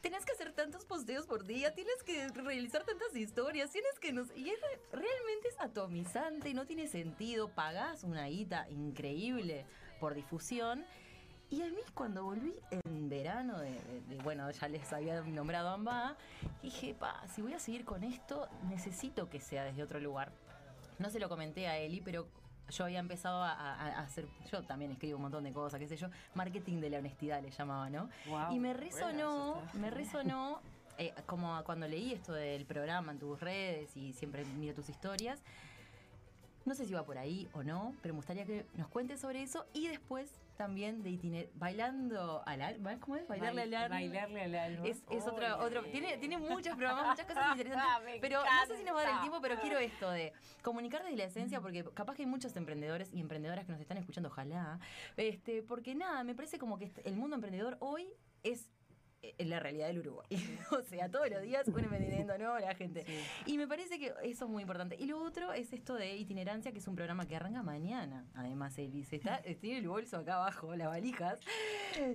Tenés que hacer tantos posteos por día, tienes que realizar tantas historias, tienes que... Nos, y es re- realmente es atomizante, no tiene sentido, pagás una guita increíble por difusión. Y a mí cuando volví en verano, bueno, ya les había nombrado a Amba, dije, pa, si voy a seguir con esto, necesito que sea desde otro lugar. No se lo comenté a Eli, pero yo había empezado a, a- a hacer, yo también escribo un montón de cosas, qué sé yo, marketing de la honestidad le llamaba, ¿no? Y me resonó, me resonó, eh, como cuando leí esto del programa en tus redes y siempre miro tus historias, no sé si va por ahí o no, pero me gustaría que nos cuentes sobre eso y después también de itiner bailando al alma, ¿cómo es? Bailarle al alma. Bailarle al alma. Es, es otro, otro, tiene, tiene muchos programas, muchas cosas interesantes, pero no sé si nos va a dar el tiempo, pero quiero esto de comunicar desde la esencia, porque capaz que hay muchos emprendedores y emprendedoras que nos están escuchando, ojalá, este, porque nada, me parece como que el mundo emprendedor hoy es eh, la realidad del Uruguay. o sea, todos los días un emprendimiento, ¿no? La gente. Y me parece que eso es muy importante. Y lo otro es esto de itinerancia, que es un programa que arranca mañana. Además, Elise está, tiene el bolso acá abajo, las valijas.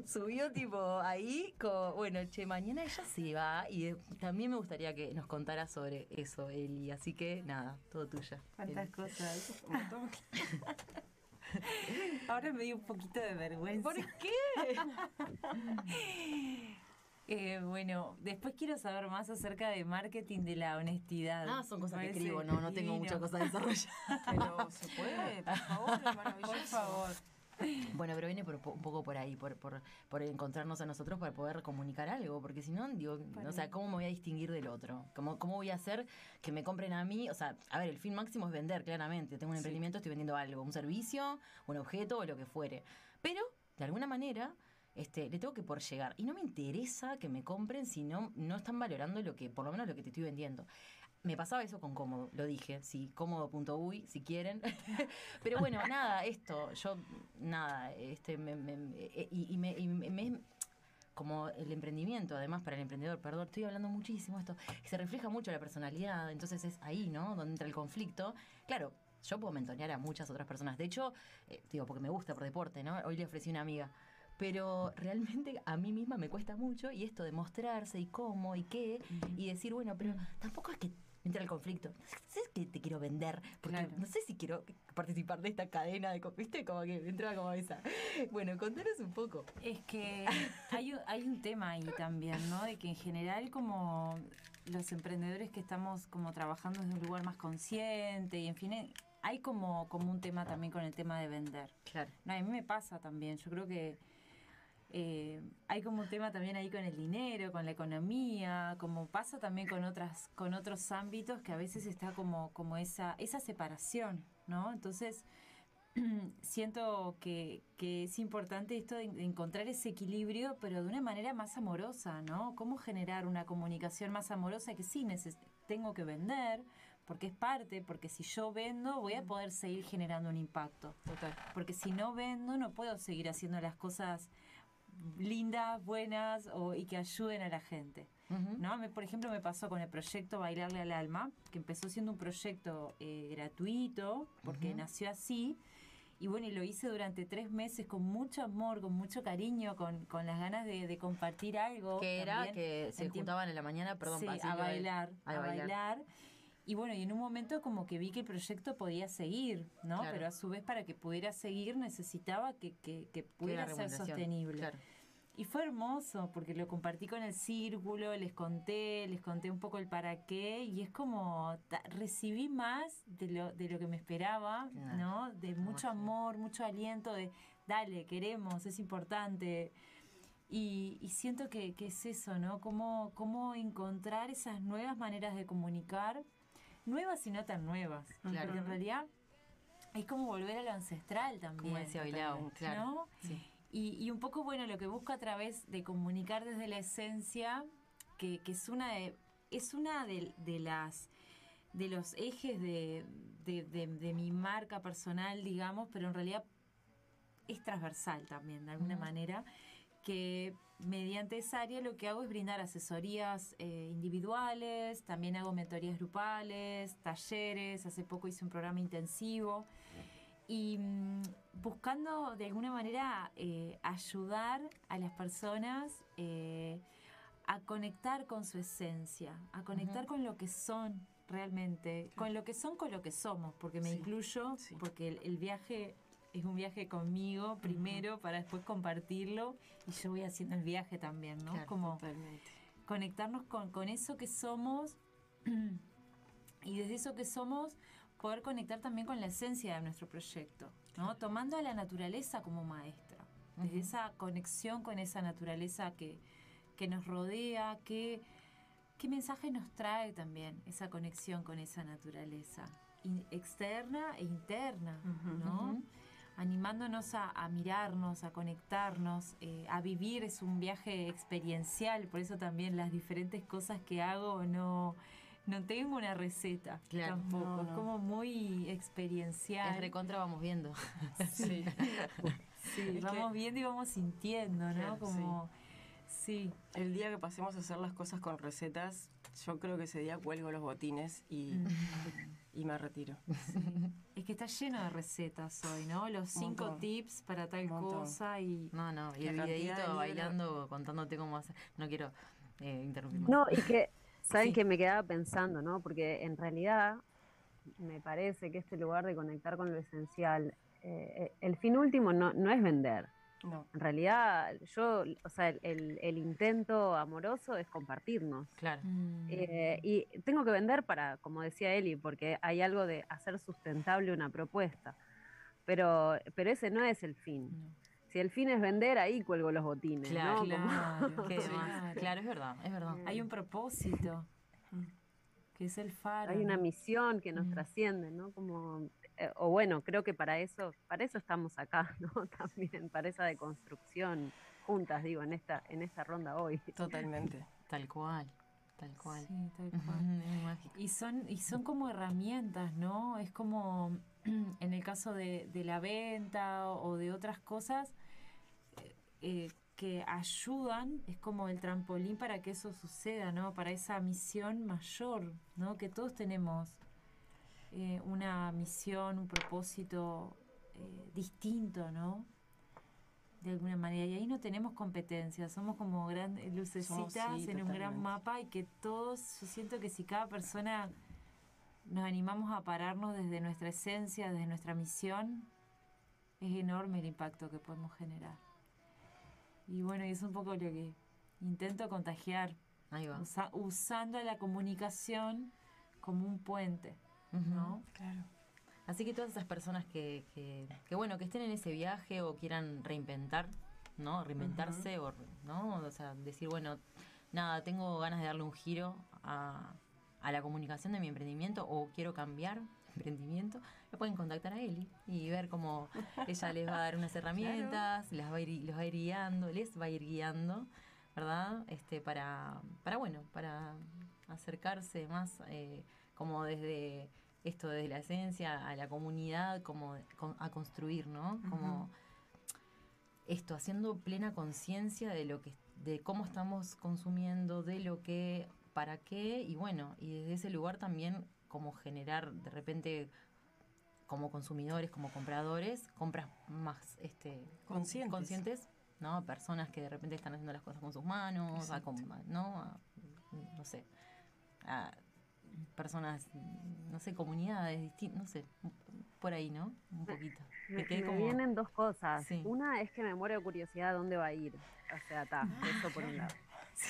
Subió tipo ahí, co- bueno, che, mañana ella se va. Y de- también me gustaría que nos contara sobre eso, Eli. Así que nada, todo tuya. Cuántas Eli. cosas. Ahora me dio un poquito de vergüenza. ¿Por qué? Eh, bueno, después quiero saber más acerca de marketing de la honestidad. Ah, son cosas que escribo, no, no tengo muchas cosas desarrolladas. Pero se puede, por favor, es maravilloso. Por favor. Bueno, pero viene por, un poco por ahí, por, por, por encontrarnos a nosotros para poder comunicar algo, porque si no, digo, o sea, ¿cómo me voy a distinguir del otro? ¿Cómo, ¿Cómo voy a hacer que me compren a mí? O sea, a ver, el fin máximo es vender, claramente. Tengo un emprendimiento, estoy vendiendo algo, un servicio, un objeto o lo que fuere. Pero, de alguna manera, este, le tengo que por llegar. Y no me interesa que me compren si no, no están valorando lo que, por lo menos lo que te estoy vendiendo. Me pasaba eso con Cómodo, lo dije, sí, cómodo.uy, si quieren. Pero bueno, nada, esto, yo, nada, este, me, eh, me, y me- me- como el emprendimiento, además para el emprendedor, perdón, estoy hablando muchísimo esto, se refleja mucho la personalidad, entonces es ahí, ¿no? Donde entra el conflicto. Claro, yo puedo mentonear a muchas otras personas, de hecho, eh, digo, porque me gusta por deporte, ¿no? Hoy le ofrecí una amiga. Pero realmente a mí misma me cuesta mucho y esto de mostrarse y cómo y qué y decir, bueno, pero tampoco es que entra el conflicto. No sé que te quiero vender, porque Claro. no sé si quiero participar de esta cadena de... ¿Viste? Como que me entraba como esa. Bueno, contanos un poco. Es que hay, un- hay un tema ahí también, ¿no? De que en general como los emprendedores que estamos como trabajando desde un lugar más consciente y en fin, eh, hay como, como un tema también con el tema de vender. Claro. No, a mí me pasa también. Yo creo que eh, hay como un tema también ahí con el dinero, con la economía, como pasa también con otras, con otros ámbitos que a veces está como, como esa, esa separación, ¿no? Entonces siento que, que es importante esto de, encontrar ese equilibrio, pero de una manera más amorosa, ¿no? Cómo generar una comunicación más amorosa que sí tengo que vender, porque es parte, porque si yo vendo voy a poder seguir generando un impacto. Total. Porque si no vendo, no puedo seguir haciendo las cosas lindas, buenas o, y que ayuden a la gente. ¿no? Me- por ejemplo, me pasó con el proyecto Bailarle al Alma, que empezó siendo un proyecto eh, gratuito, porque nació así. Y bueno, y lo hice durante tres meses con mucho amor, con mucho cariño, con, con las ganas de, de compartir algo. Que era que se juntaban en la mañana, perdón, Sí, a bailar, a a bailar. bailar. Y bueno, y en un momento como que vi que el proyecto podía seguir, ¿no? Claro. Pero a su vez para que pudiera seguir necesitaba que, que, que pudiera ser sostenible. claro. Y fue hermoso porque lo compartí con el círculo, les conté, les conté un poco el para qué y es como recibí más de lo, de lo que me esperaba, Claro. ¿no? De mucho amor, mucho aliento, de dale, queremos, es importante. Y, y siento que, que es eso, ¿no? Cómo, cómo encontrar esas nuevas maneras de comunicar, nuevas y no tan nuevas. Claro. Porque en realidad es como volver a lo ancestral también. Como decía Bailao, claro. ¿no? Sí. Y, y un poco, bueno, lo que busco a través de comunicar desde la esencia, que, que es una de, es una de, de las de los ejes de, de, mi marca personal, digamos, pero en realidad es transversal también, de alguna manera, que mediante esa área lo que hago es brindar asesorías eh, individuales, también hago mentorías grupales, talleres, hace poco hice un programa intensivo. Y mm, buscando de alguna manera eh, ayudar a las personas eh, a conectar con su esencia, a conectar con lo que son realmente, con lo que son, con lo que somos, porque me Sí, incluyo, sí. porque el, el viaje es un viaje conmigo primero para después compartirlo y yo voy haciendo el viaje también, ¿no? Claro, Como Totalmente. conectarnos con, con eso que somos y desde eso que somos poder conectar también con la esencia de nuestro proyecto, ¿no? Tomando a la naturaleza como maestra, desde esa conexión con esa naturaleza que, que nos rodea, que, qué mensaje nos trae también esa conexión con esa naturaleza, in- externa e interna, ¿no? Animándonos a, a mirarnos, a conectarnos, eh, a vivir, es un viaje experiencial, por eso también las diferentes cosas que hago no, no tengo una receta Claro. tampoco, No, es como muy experiencial. Es recontra vamos viendo. Sí. Sí, vamos viendo y vamos sintiendo, ¿no? Claro, Como, sí. El día que pasemos a hacer las cosas con recetas, yo creo que ese día cuelgo los botines y, Mm. y me retiro. Es que está lleno de recetas hoy, ¿no? Los cinco Montón. tips para tal Montón. cosa y... No, no, y el videito bailando, contándote cómo hacer. No quiero eh, interrumpir más. No, y que, ¿saben Sí. que me quedaba pensando, no? Porque en realidad me parece que este lugar de conectar con lo esencial, eh, el fin último no, no es vender. No. En realidad, yo, o sea, el, el- el intento amoroso es compartirnos. Claro. Mm, Eh, y tengo que vender para, como decía Eli, porque hay algo de hacer sustentable una propuesta. Pero, pero ese no es el fin. Si el fin es vender, ahí cuelgo los botines. Claro, ¿no? Claro, ¿Qué sí, más? claro. Claro, es verdad, es verdad. Hay un propósito, que es el faro. hay una misión que nos Mm. trasciende, ¿no? Como, eh, o bueno, creo que para eso, para eso estamos acá, ¿no? También, para esa deconstrucción juntas, digo, en esta, en esta ronda hoy. Totalmente. Tal cual, tal cual. Sí, tal cual. Y son, y son como herramientas, ¿no? Es como en el caso de, de la venta o de otras cosas eh, que ayudan, es como el trampolín para que eso suceda, ¿no? Para esa misión mayor, ¿no? Que todos tenemos eh, una misión, un propósito eh, distinto, ¿no? De alguna manera. Y ahí no tenemos competencia, somos como grandes lucecitas sí, en un gran mapa y que todos, yo siento que si cada persona nos animamos a pararnos desde nuestra esencia, desde nuestra misión, es enorme el impacto que podemos generar. Y bueno, y es un poco lo que intento contagiar, Ahí va. usa- usando la comunicación como un puente, ¿no? Claro. Así que todas esas personas que, que, que, bueno, que estén en ese viaje o quieran reinventar, ¿no? Reinventarse o, ¿no? O sea, decir, bueno, nada, tengo ganas de darle un giro a, a la comunicación de mi emprendimiento o quiero cambiar emprendimiento, me pueden contactar a Eli y ver cómo ella les va a dar unas herramientas, las va a ir, los va a ir guiando, les va a ir guiando, ¿verdad? Este, para, para bueno, para acercarse más eh, como desde esto desde la esencia a la comunidad como a construir no como esto haciendo plena conciencia de lo que de cómo estamos consumiendo de lo que para qué y bueno y desde ese lugar también como generar de repente como consumidores como compradores compras más este Conscientes. conscientes no personas que de repente están haciendo las cosas con sus manos a, no a- no sé a personas no sé comunidades distintas no sé por ahí no un poquito Me, me como- vienen dos cosas. Sí. Una es que me muero de curiosidad dónde va a ir. O sea, está, eso por un lado.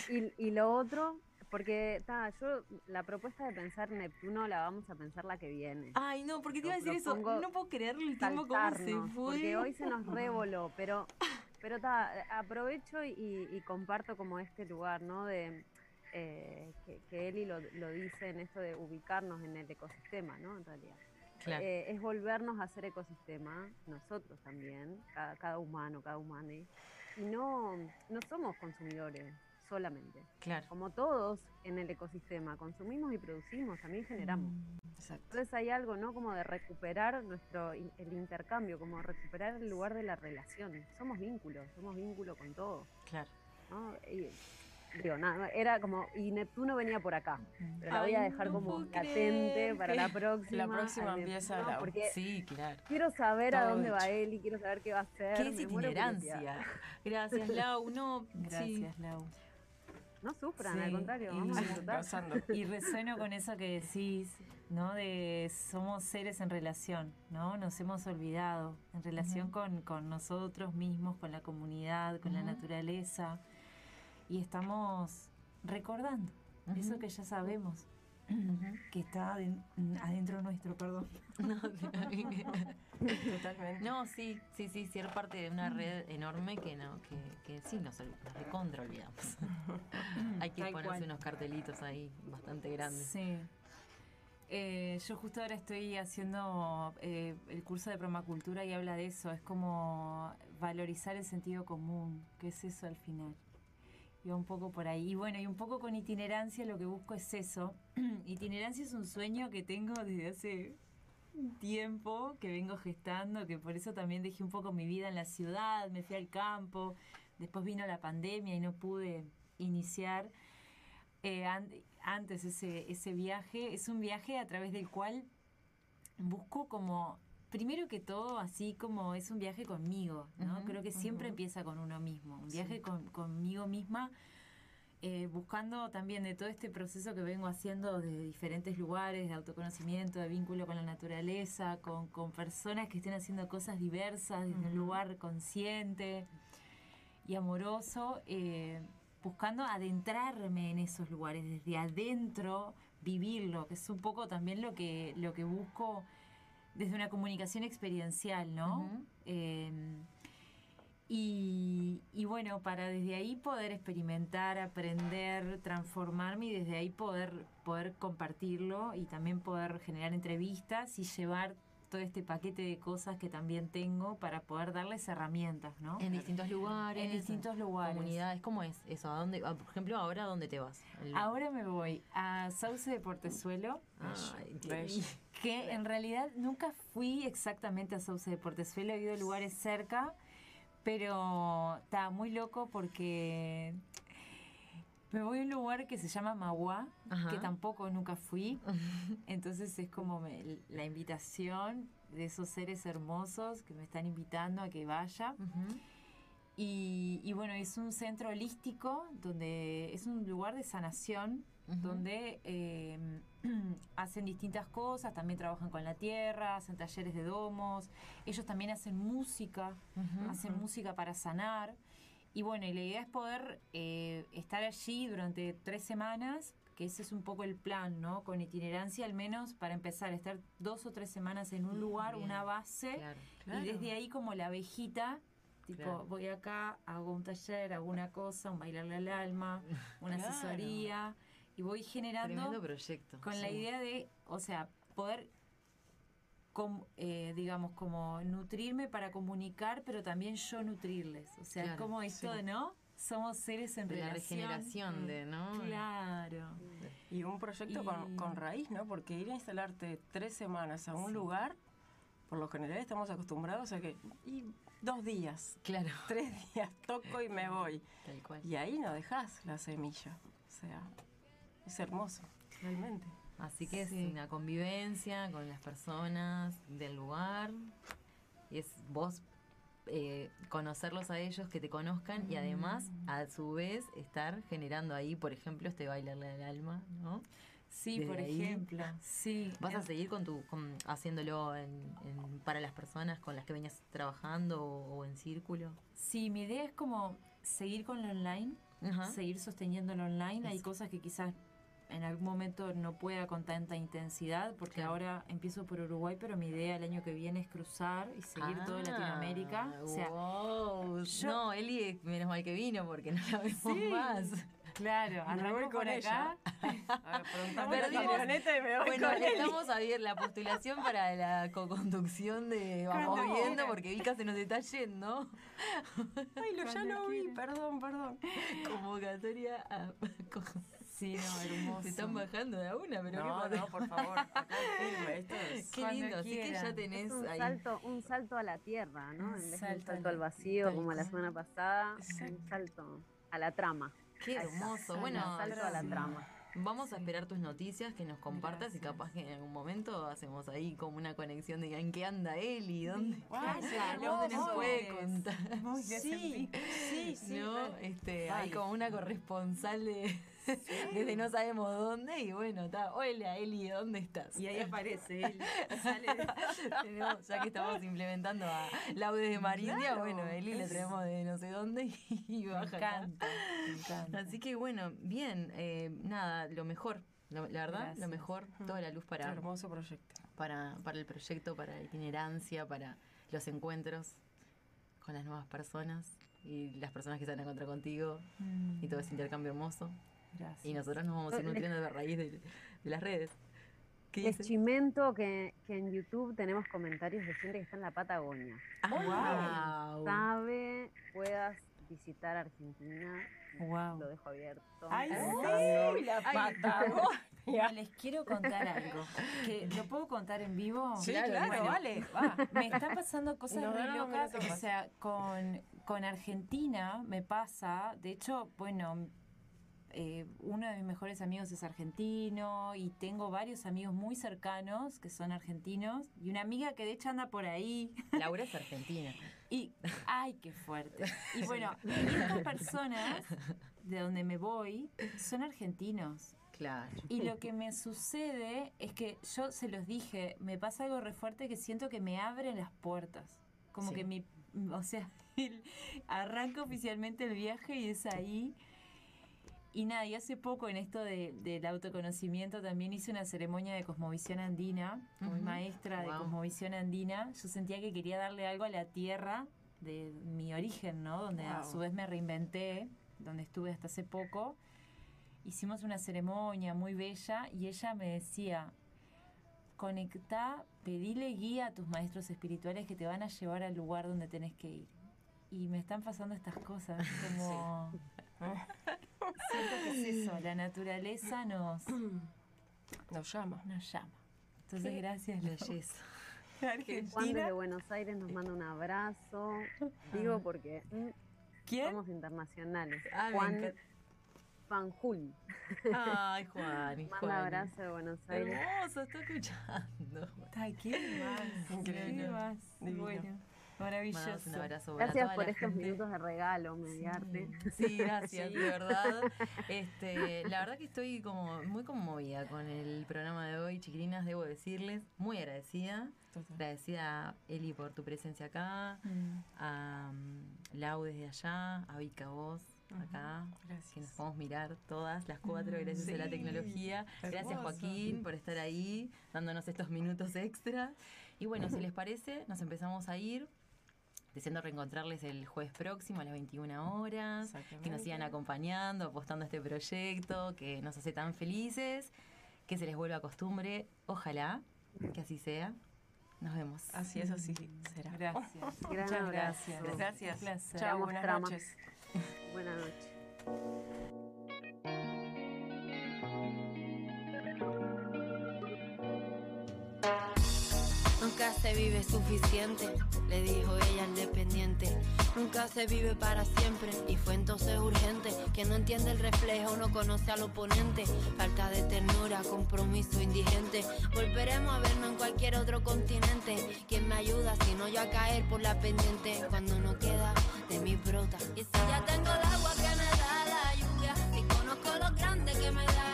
Y, y lo otro, porque ta, yo la propuesta de pensar Neptuno la vamos a pensar la que viene. ay no porque te iba a decir eso no puedo creer el tiempo cómo se fue porque hoy se nos revoló, pero pero ta, aprovecho y, y comparto como este lugar, ¿no? De eh, que, que Eli lo, lo dice en esto de ubicarnos en el ecosistema, ¿no? En realidad. claro Eh, es volvernos a hacer ecosistema, nosotros también, cada, cada humano, cada humane, y no, no somos consumidores solamente. claro Como todos en el ecosistema, consumimos y producimos, también generamos. Exacto. Entonces hay algo, ¿no? Como de recuperar nuestro el intercambio, como recuperar el lugar de la relación. Somos vínculos, somos vínculo con todo, claro ¿no? Y, digo, nada, era como, y Neptuno venía por acá, pero la voy a dejar no como latente para la próxima. La próxima empieza la- porque sí claro quiero saber a dónde va él y quiero saber qué va a hacer. qué curiosidad. itinerancia gracias Lau no sí. Gracias, Lau. No sufran, Sí, al contrario, y- vamos a disfrutar. Pasando. Y resueno con eso que decís, ¿no? De somos seres en relación, ¿no? Nos hemos olvidado en relación con, con nosotros mismos, con la comunidad, con la naturaleza. Y estamos recordando eso que ya sabemos, que está aden- adentro nuestro, perdón. No, Totalmente. no, sí, sí, sí, ser parte de una red enorme que no, que, que sí nos, nos recontra olvidamos. Hay que Tal ponerse cual. unos cartelitos ahí bastante grandes. Sí. Eh, yo justo ahora estoy haciendo eh, el curso de permacultura y habla de eso, es como valorizar el sentido común, que es eso al final. Un poco por ahí. Y bueno, y un poco con itinerancia lo que busco es eso. itinerancia es un sueño que tengo desde hace tiempo, que vengo gestando, que por eso también dejé un poco mi vida en la ciudad, me fui al campo, después vino la pandemia y no pude iniciar eh, an- antes ese, ese viaje. Es un viaje a través del cual busco como, primero que todo, así como es un viaje conmigo, ¿no? Creo que siempre empieza con uno mismo, un viaje con, conmigo misma. eh, buscando también de todo este proceso que vengo haciendo de diferentes lugares, de autoconocimiento, de vínculo con la naturaleza, con, con personas que estén haciendo cosas diversas desde un lugar consciente y amoroso, eh, buscando adentrarme en esos lugares, desde adentro, vivirlo, que es un poco también lo que, lo que busco desde una comunicación experiencial, ¿no? Eh, y, y bueno, para desde ahí poder experimentar, aprender, transformarme y desde ahí poder, poder compartirlo y también poder generar entrevistas y llevar todo este paquete de cosas que también tengo para poder darles herramientas, ¿no? En distintos lugares. En distintos lugares. Comunidades, ¿cómo es eso? ¿A dónde, ah, por ejemplo, ahora a dónde te vas? El- Ahora me voy a Sauce de Portezuelo, Ay, Bello. lindo. que en realidad nunca fui exactamente a Sauce de Portezuelo, he ido a lugares cerca, pero está muy loco porque me voy a un lugar que se llama Maguá, Ajá. que tampoco nunca fui, entonces es como me- la invitación de esos seres hermosos que me están invitando a que vaya. Y, y bueno, es un centro holístico donde es un lugar de sanación donde eh, hacen distintas cosas, también trabajan con la tierra, hacen talleres de domos, ellos también hacen música, hacen música para sanar. Y bueno, y la idea es poder eh, estar allí durante tres semanas, que ese es un poco el plan, ¿no? Con itinerancia al menos para empezar, estar dos o tres semanas en un lugar, bien. una base, Claro. y desde ahí como la abejita, tipo, Claro. voy acá, hago un taller, hago una cosa, un bailarle al alma, una asesoría, y voy generando Tremendo proyecto. con la idea de, o sea, poder, com- eh, digamos, como nutrirme para comunicar, pero también yo nutrirles. O sea, es Claro, como esto, sí. ¿no? Somos seres en de la relación. regeneración de, ¿no? Claro. Y un proyecto con, con raíz, ¿no? Porque ir a instalarte tres semanas a un Sí. lugar, por lo general estamos acostumbrados a que y dos días, Claro. tres días toco y me voy. Tal cual. Y ahí no dejas la semilla. O sea, es hermoso, realmente. Así que Sí. es una convivencia con las personas del lugar. Es vos eh, conocerlos a ellos, que te conozcan y además, Mm. a su vez, estar generando ahí, por ejemplo, este bailarle al alma, ¿no? Sí, Desde por ahí, ejemplo. Sí. ¿Vas a En- seguir con tu con- haciéndolo en, en- para las personas con las que venías trabajando o, o en círculo? Sí, mi idea es como seguir con lo online, Ajá. seguir sosteniendo lo online. Hay Eso. cosas que quizás en algún momento no pueda con tanta intensidad, porque Claro. ahora empiezo por Uruguay, pero mi idea el año que viene es cruzar y seguir toda Ah, Latinoamérica. O sea, wow. yo- No, Eli, menos mal que vino porque no la vemos Sí. más. claro, voy por con acá. A ver, la Perdimos- camioneta y me voy Bueno, con estamos a ver la postulación para la co-conducción de Vamos Cuando Viendo quieran. porque Vika se nos está yendo. Ay, lo, ya lo vi, perdón, perdón. Convocatoria a... Sí, no, hermoso. Se están bajando de a una, pero No, ¿qué pasa? no, por favor, acá esto es... Qué lindo, así que ya Es tenés un ahí. salto, un salto a la tierra, ¿no? Un En vez de un salto a salto al vacío tal como la semana pasada, Exacto. un salto a la trama. Qué hermoso. Bueno, un salto a la trama. Vamos a esperar tus noticias, que nos compartas y capaz que en algún momento hacemos ahí como una conexión de en qué anda Eli, dónde, dónde nos puede contar. Muy de Sí, sí, sí. ¿no? Este, hay como una corresponsal de, desde no sabemos dónde y bueno, está, hola Eli, ¿dónde estás? Y ahí aparece él. Sale de- ya que estamos implementando a Laude de Marindia, Claro, bueno, Eli le es- traemos de no sé dónde y baja acá. encanta, me encanta. Así que bueno, bien, eh, nada, lo mejor, Lo- la verdad, Gracias. lo mejor, toda la luz para, Hermoso proyecto. para, para el proyecto, para la itinerancia, para los encuentros con las nuevas personas y las personas que se van a encontrar contigo y todo ese intercambio hermoso. Gracias. Y nosotros nos vamos a ir nutriendo de raíz de, de las redes. ¿Qué Les dice? chimento que, que en YouTube tenemos comentarios de gente que está en la Patagonia. Ah, wow. Sabe, puedas visitar Argentina. Wow. Lo dejo abierto. ¡Ay, sí! La Patagonia. les quiero contar algo. Que, ¿Lo puedo contar en vivo? Sí, claro, Bueno, vale, va. Me están pasando cosas re unos locas. O sea, con, con Argentina me pasa. De hecho, bueno, eh, uno de mis mejores amigos es argentino y tengo varios amigos muy cercanos que son argentinos y una amiga que de hecho anda por ahí. Laura es argentina. Y, ay, qué fuerte. Y bueno, estas personas de donde me voy son argentinos. Claro. Y lo que me sucede es que yo se los dije, me pasa algo re fuerte que siento que me abren las puertas. Como Sí. que mi, o sea, el- arranca oficialmente el viaje y es ahí. Y nada, y hace poco en esto de- del autoconocimiento también hice una ceremonia de cosmovisión andina, Ujú. maestra de cosmovisión andina. Yo sentía que quería darle algo a la tierra de mi origen, ¿no? Donde a su vez me reinventé, donde estuve hasta hace poco. Hicimos una ceremonia muy bella y ella me decía, conectá, pedile guía a tus maestros espirituales que te van a llevar al lugar donde tenés que ir. Y me están pasando estas cosas, como... Siento que es eso, la naturaleza nos, Nos llama. nos llama. Entonces, gracias, Lau. Belleza. Juan desde Argentina. Buenos Aires nos manda un abrazo. Digo porque mm, ¿Quién? somos internacionales. Ah, Juan. Fanjul Ay, Juan. y manda Juan. abrazo de Buenos Aires. Hermoso, está escuchando. Ay, ¿qué más? Increíble. ¿Qué más? Divino. Bueno, maravilloso. Un abrazo para Gracias toda por la estos gente. minutos de regalo, mediarte. Sí, gracias, de verdad. Este, la verdad que estoy como muy conmovida con el programa de hoy, chiquilinas, debo decirles, muy agradecida. Total. Agradecida a Eli por tu presencia acá, Mm. a mm, Lau desde allá, a Vika vos acá, que nos Gracias. podemos mirar todas las cuatro gracias a la Sí. tecnología. Gracias. Joaquín por estar ahí, dándonos estos minutos extra. Y bueno, si les parece, nos empezamos a ir. Deseando reencontrarles el jueves próximo a las 21 horas, que nos sigan acompañando, apostando a este proyecto que nos hace tan felices, que se les vuelva costumbre, ojalá que así sea. Nos vemos. Así es, así será. Gracias. Gran Muchas gracias. Gracias. Un placer. Chao, buenas trama. noches. Buenas noches. vive suficiente, le dijo ella al dependiente. Nunca se vive para siempre y fue entonces urgente. que no entiende el reflejo no conoce al oponente. Falta de ternura, compromiso indigente. Volveremos a vernos en cualquier otro continente. Quien me ayuda si no yo a caer por la pendiente cuando no queda de mi brota. Y si ya tengo el agua que me da la lluvia y conozco los grandes que me da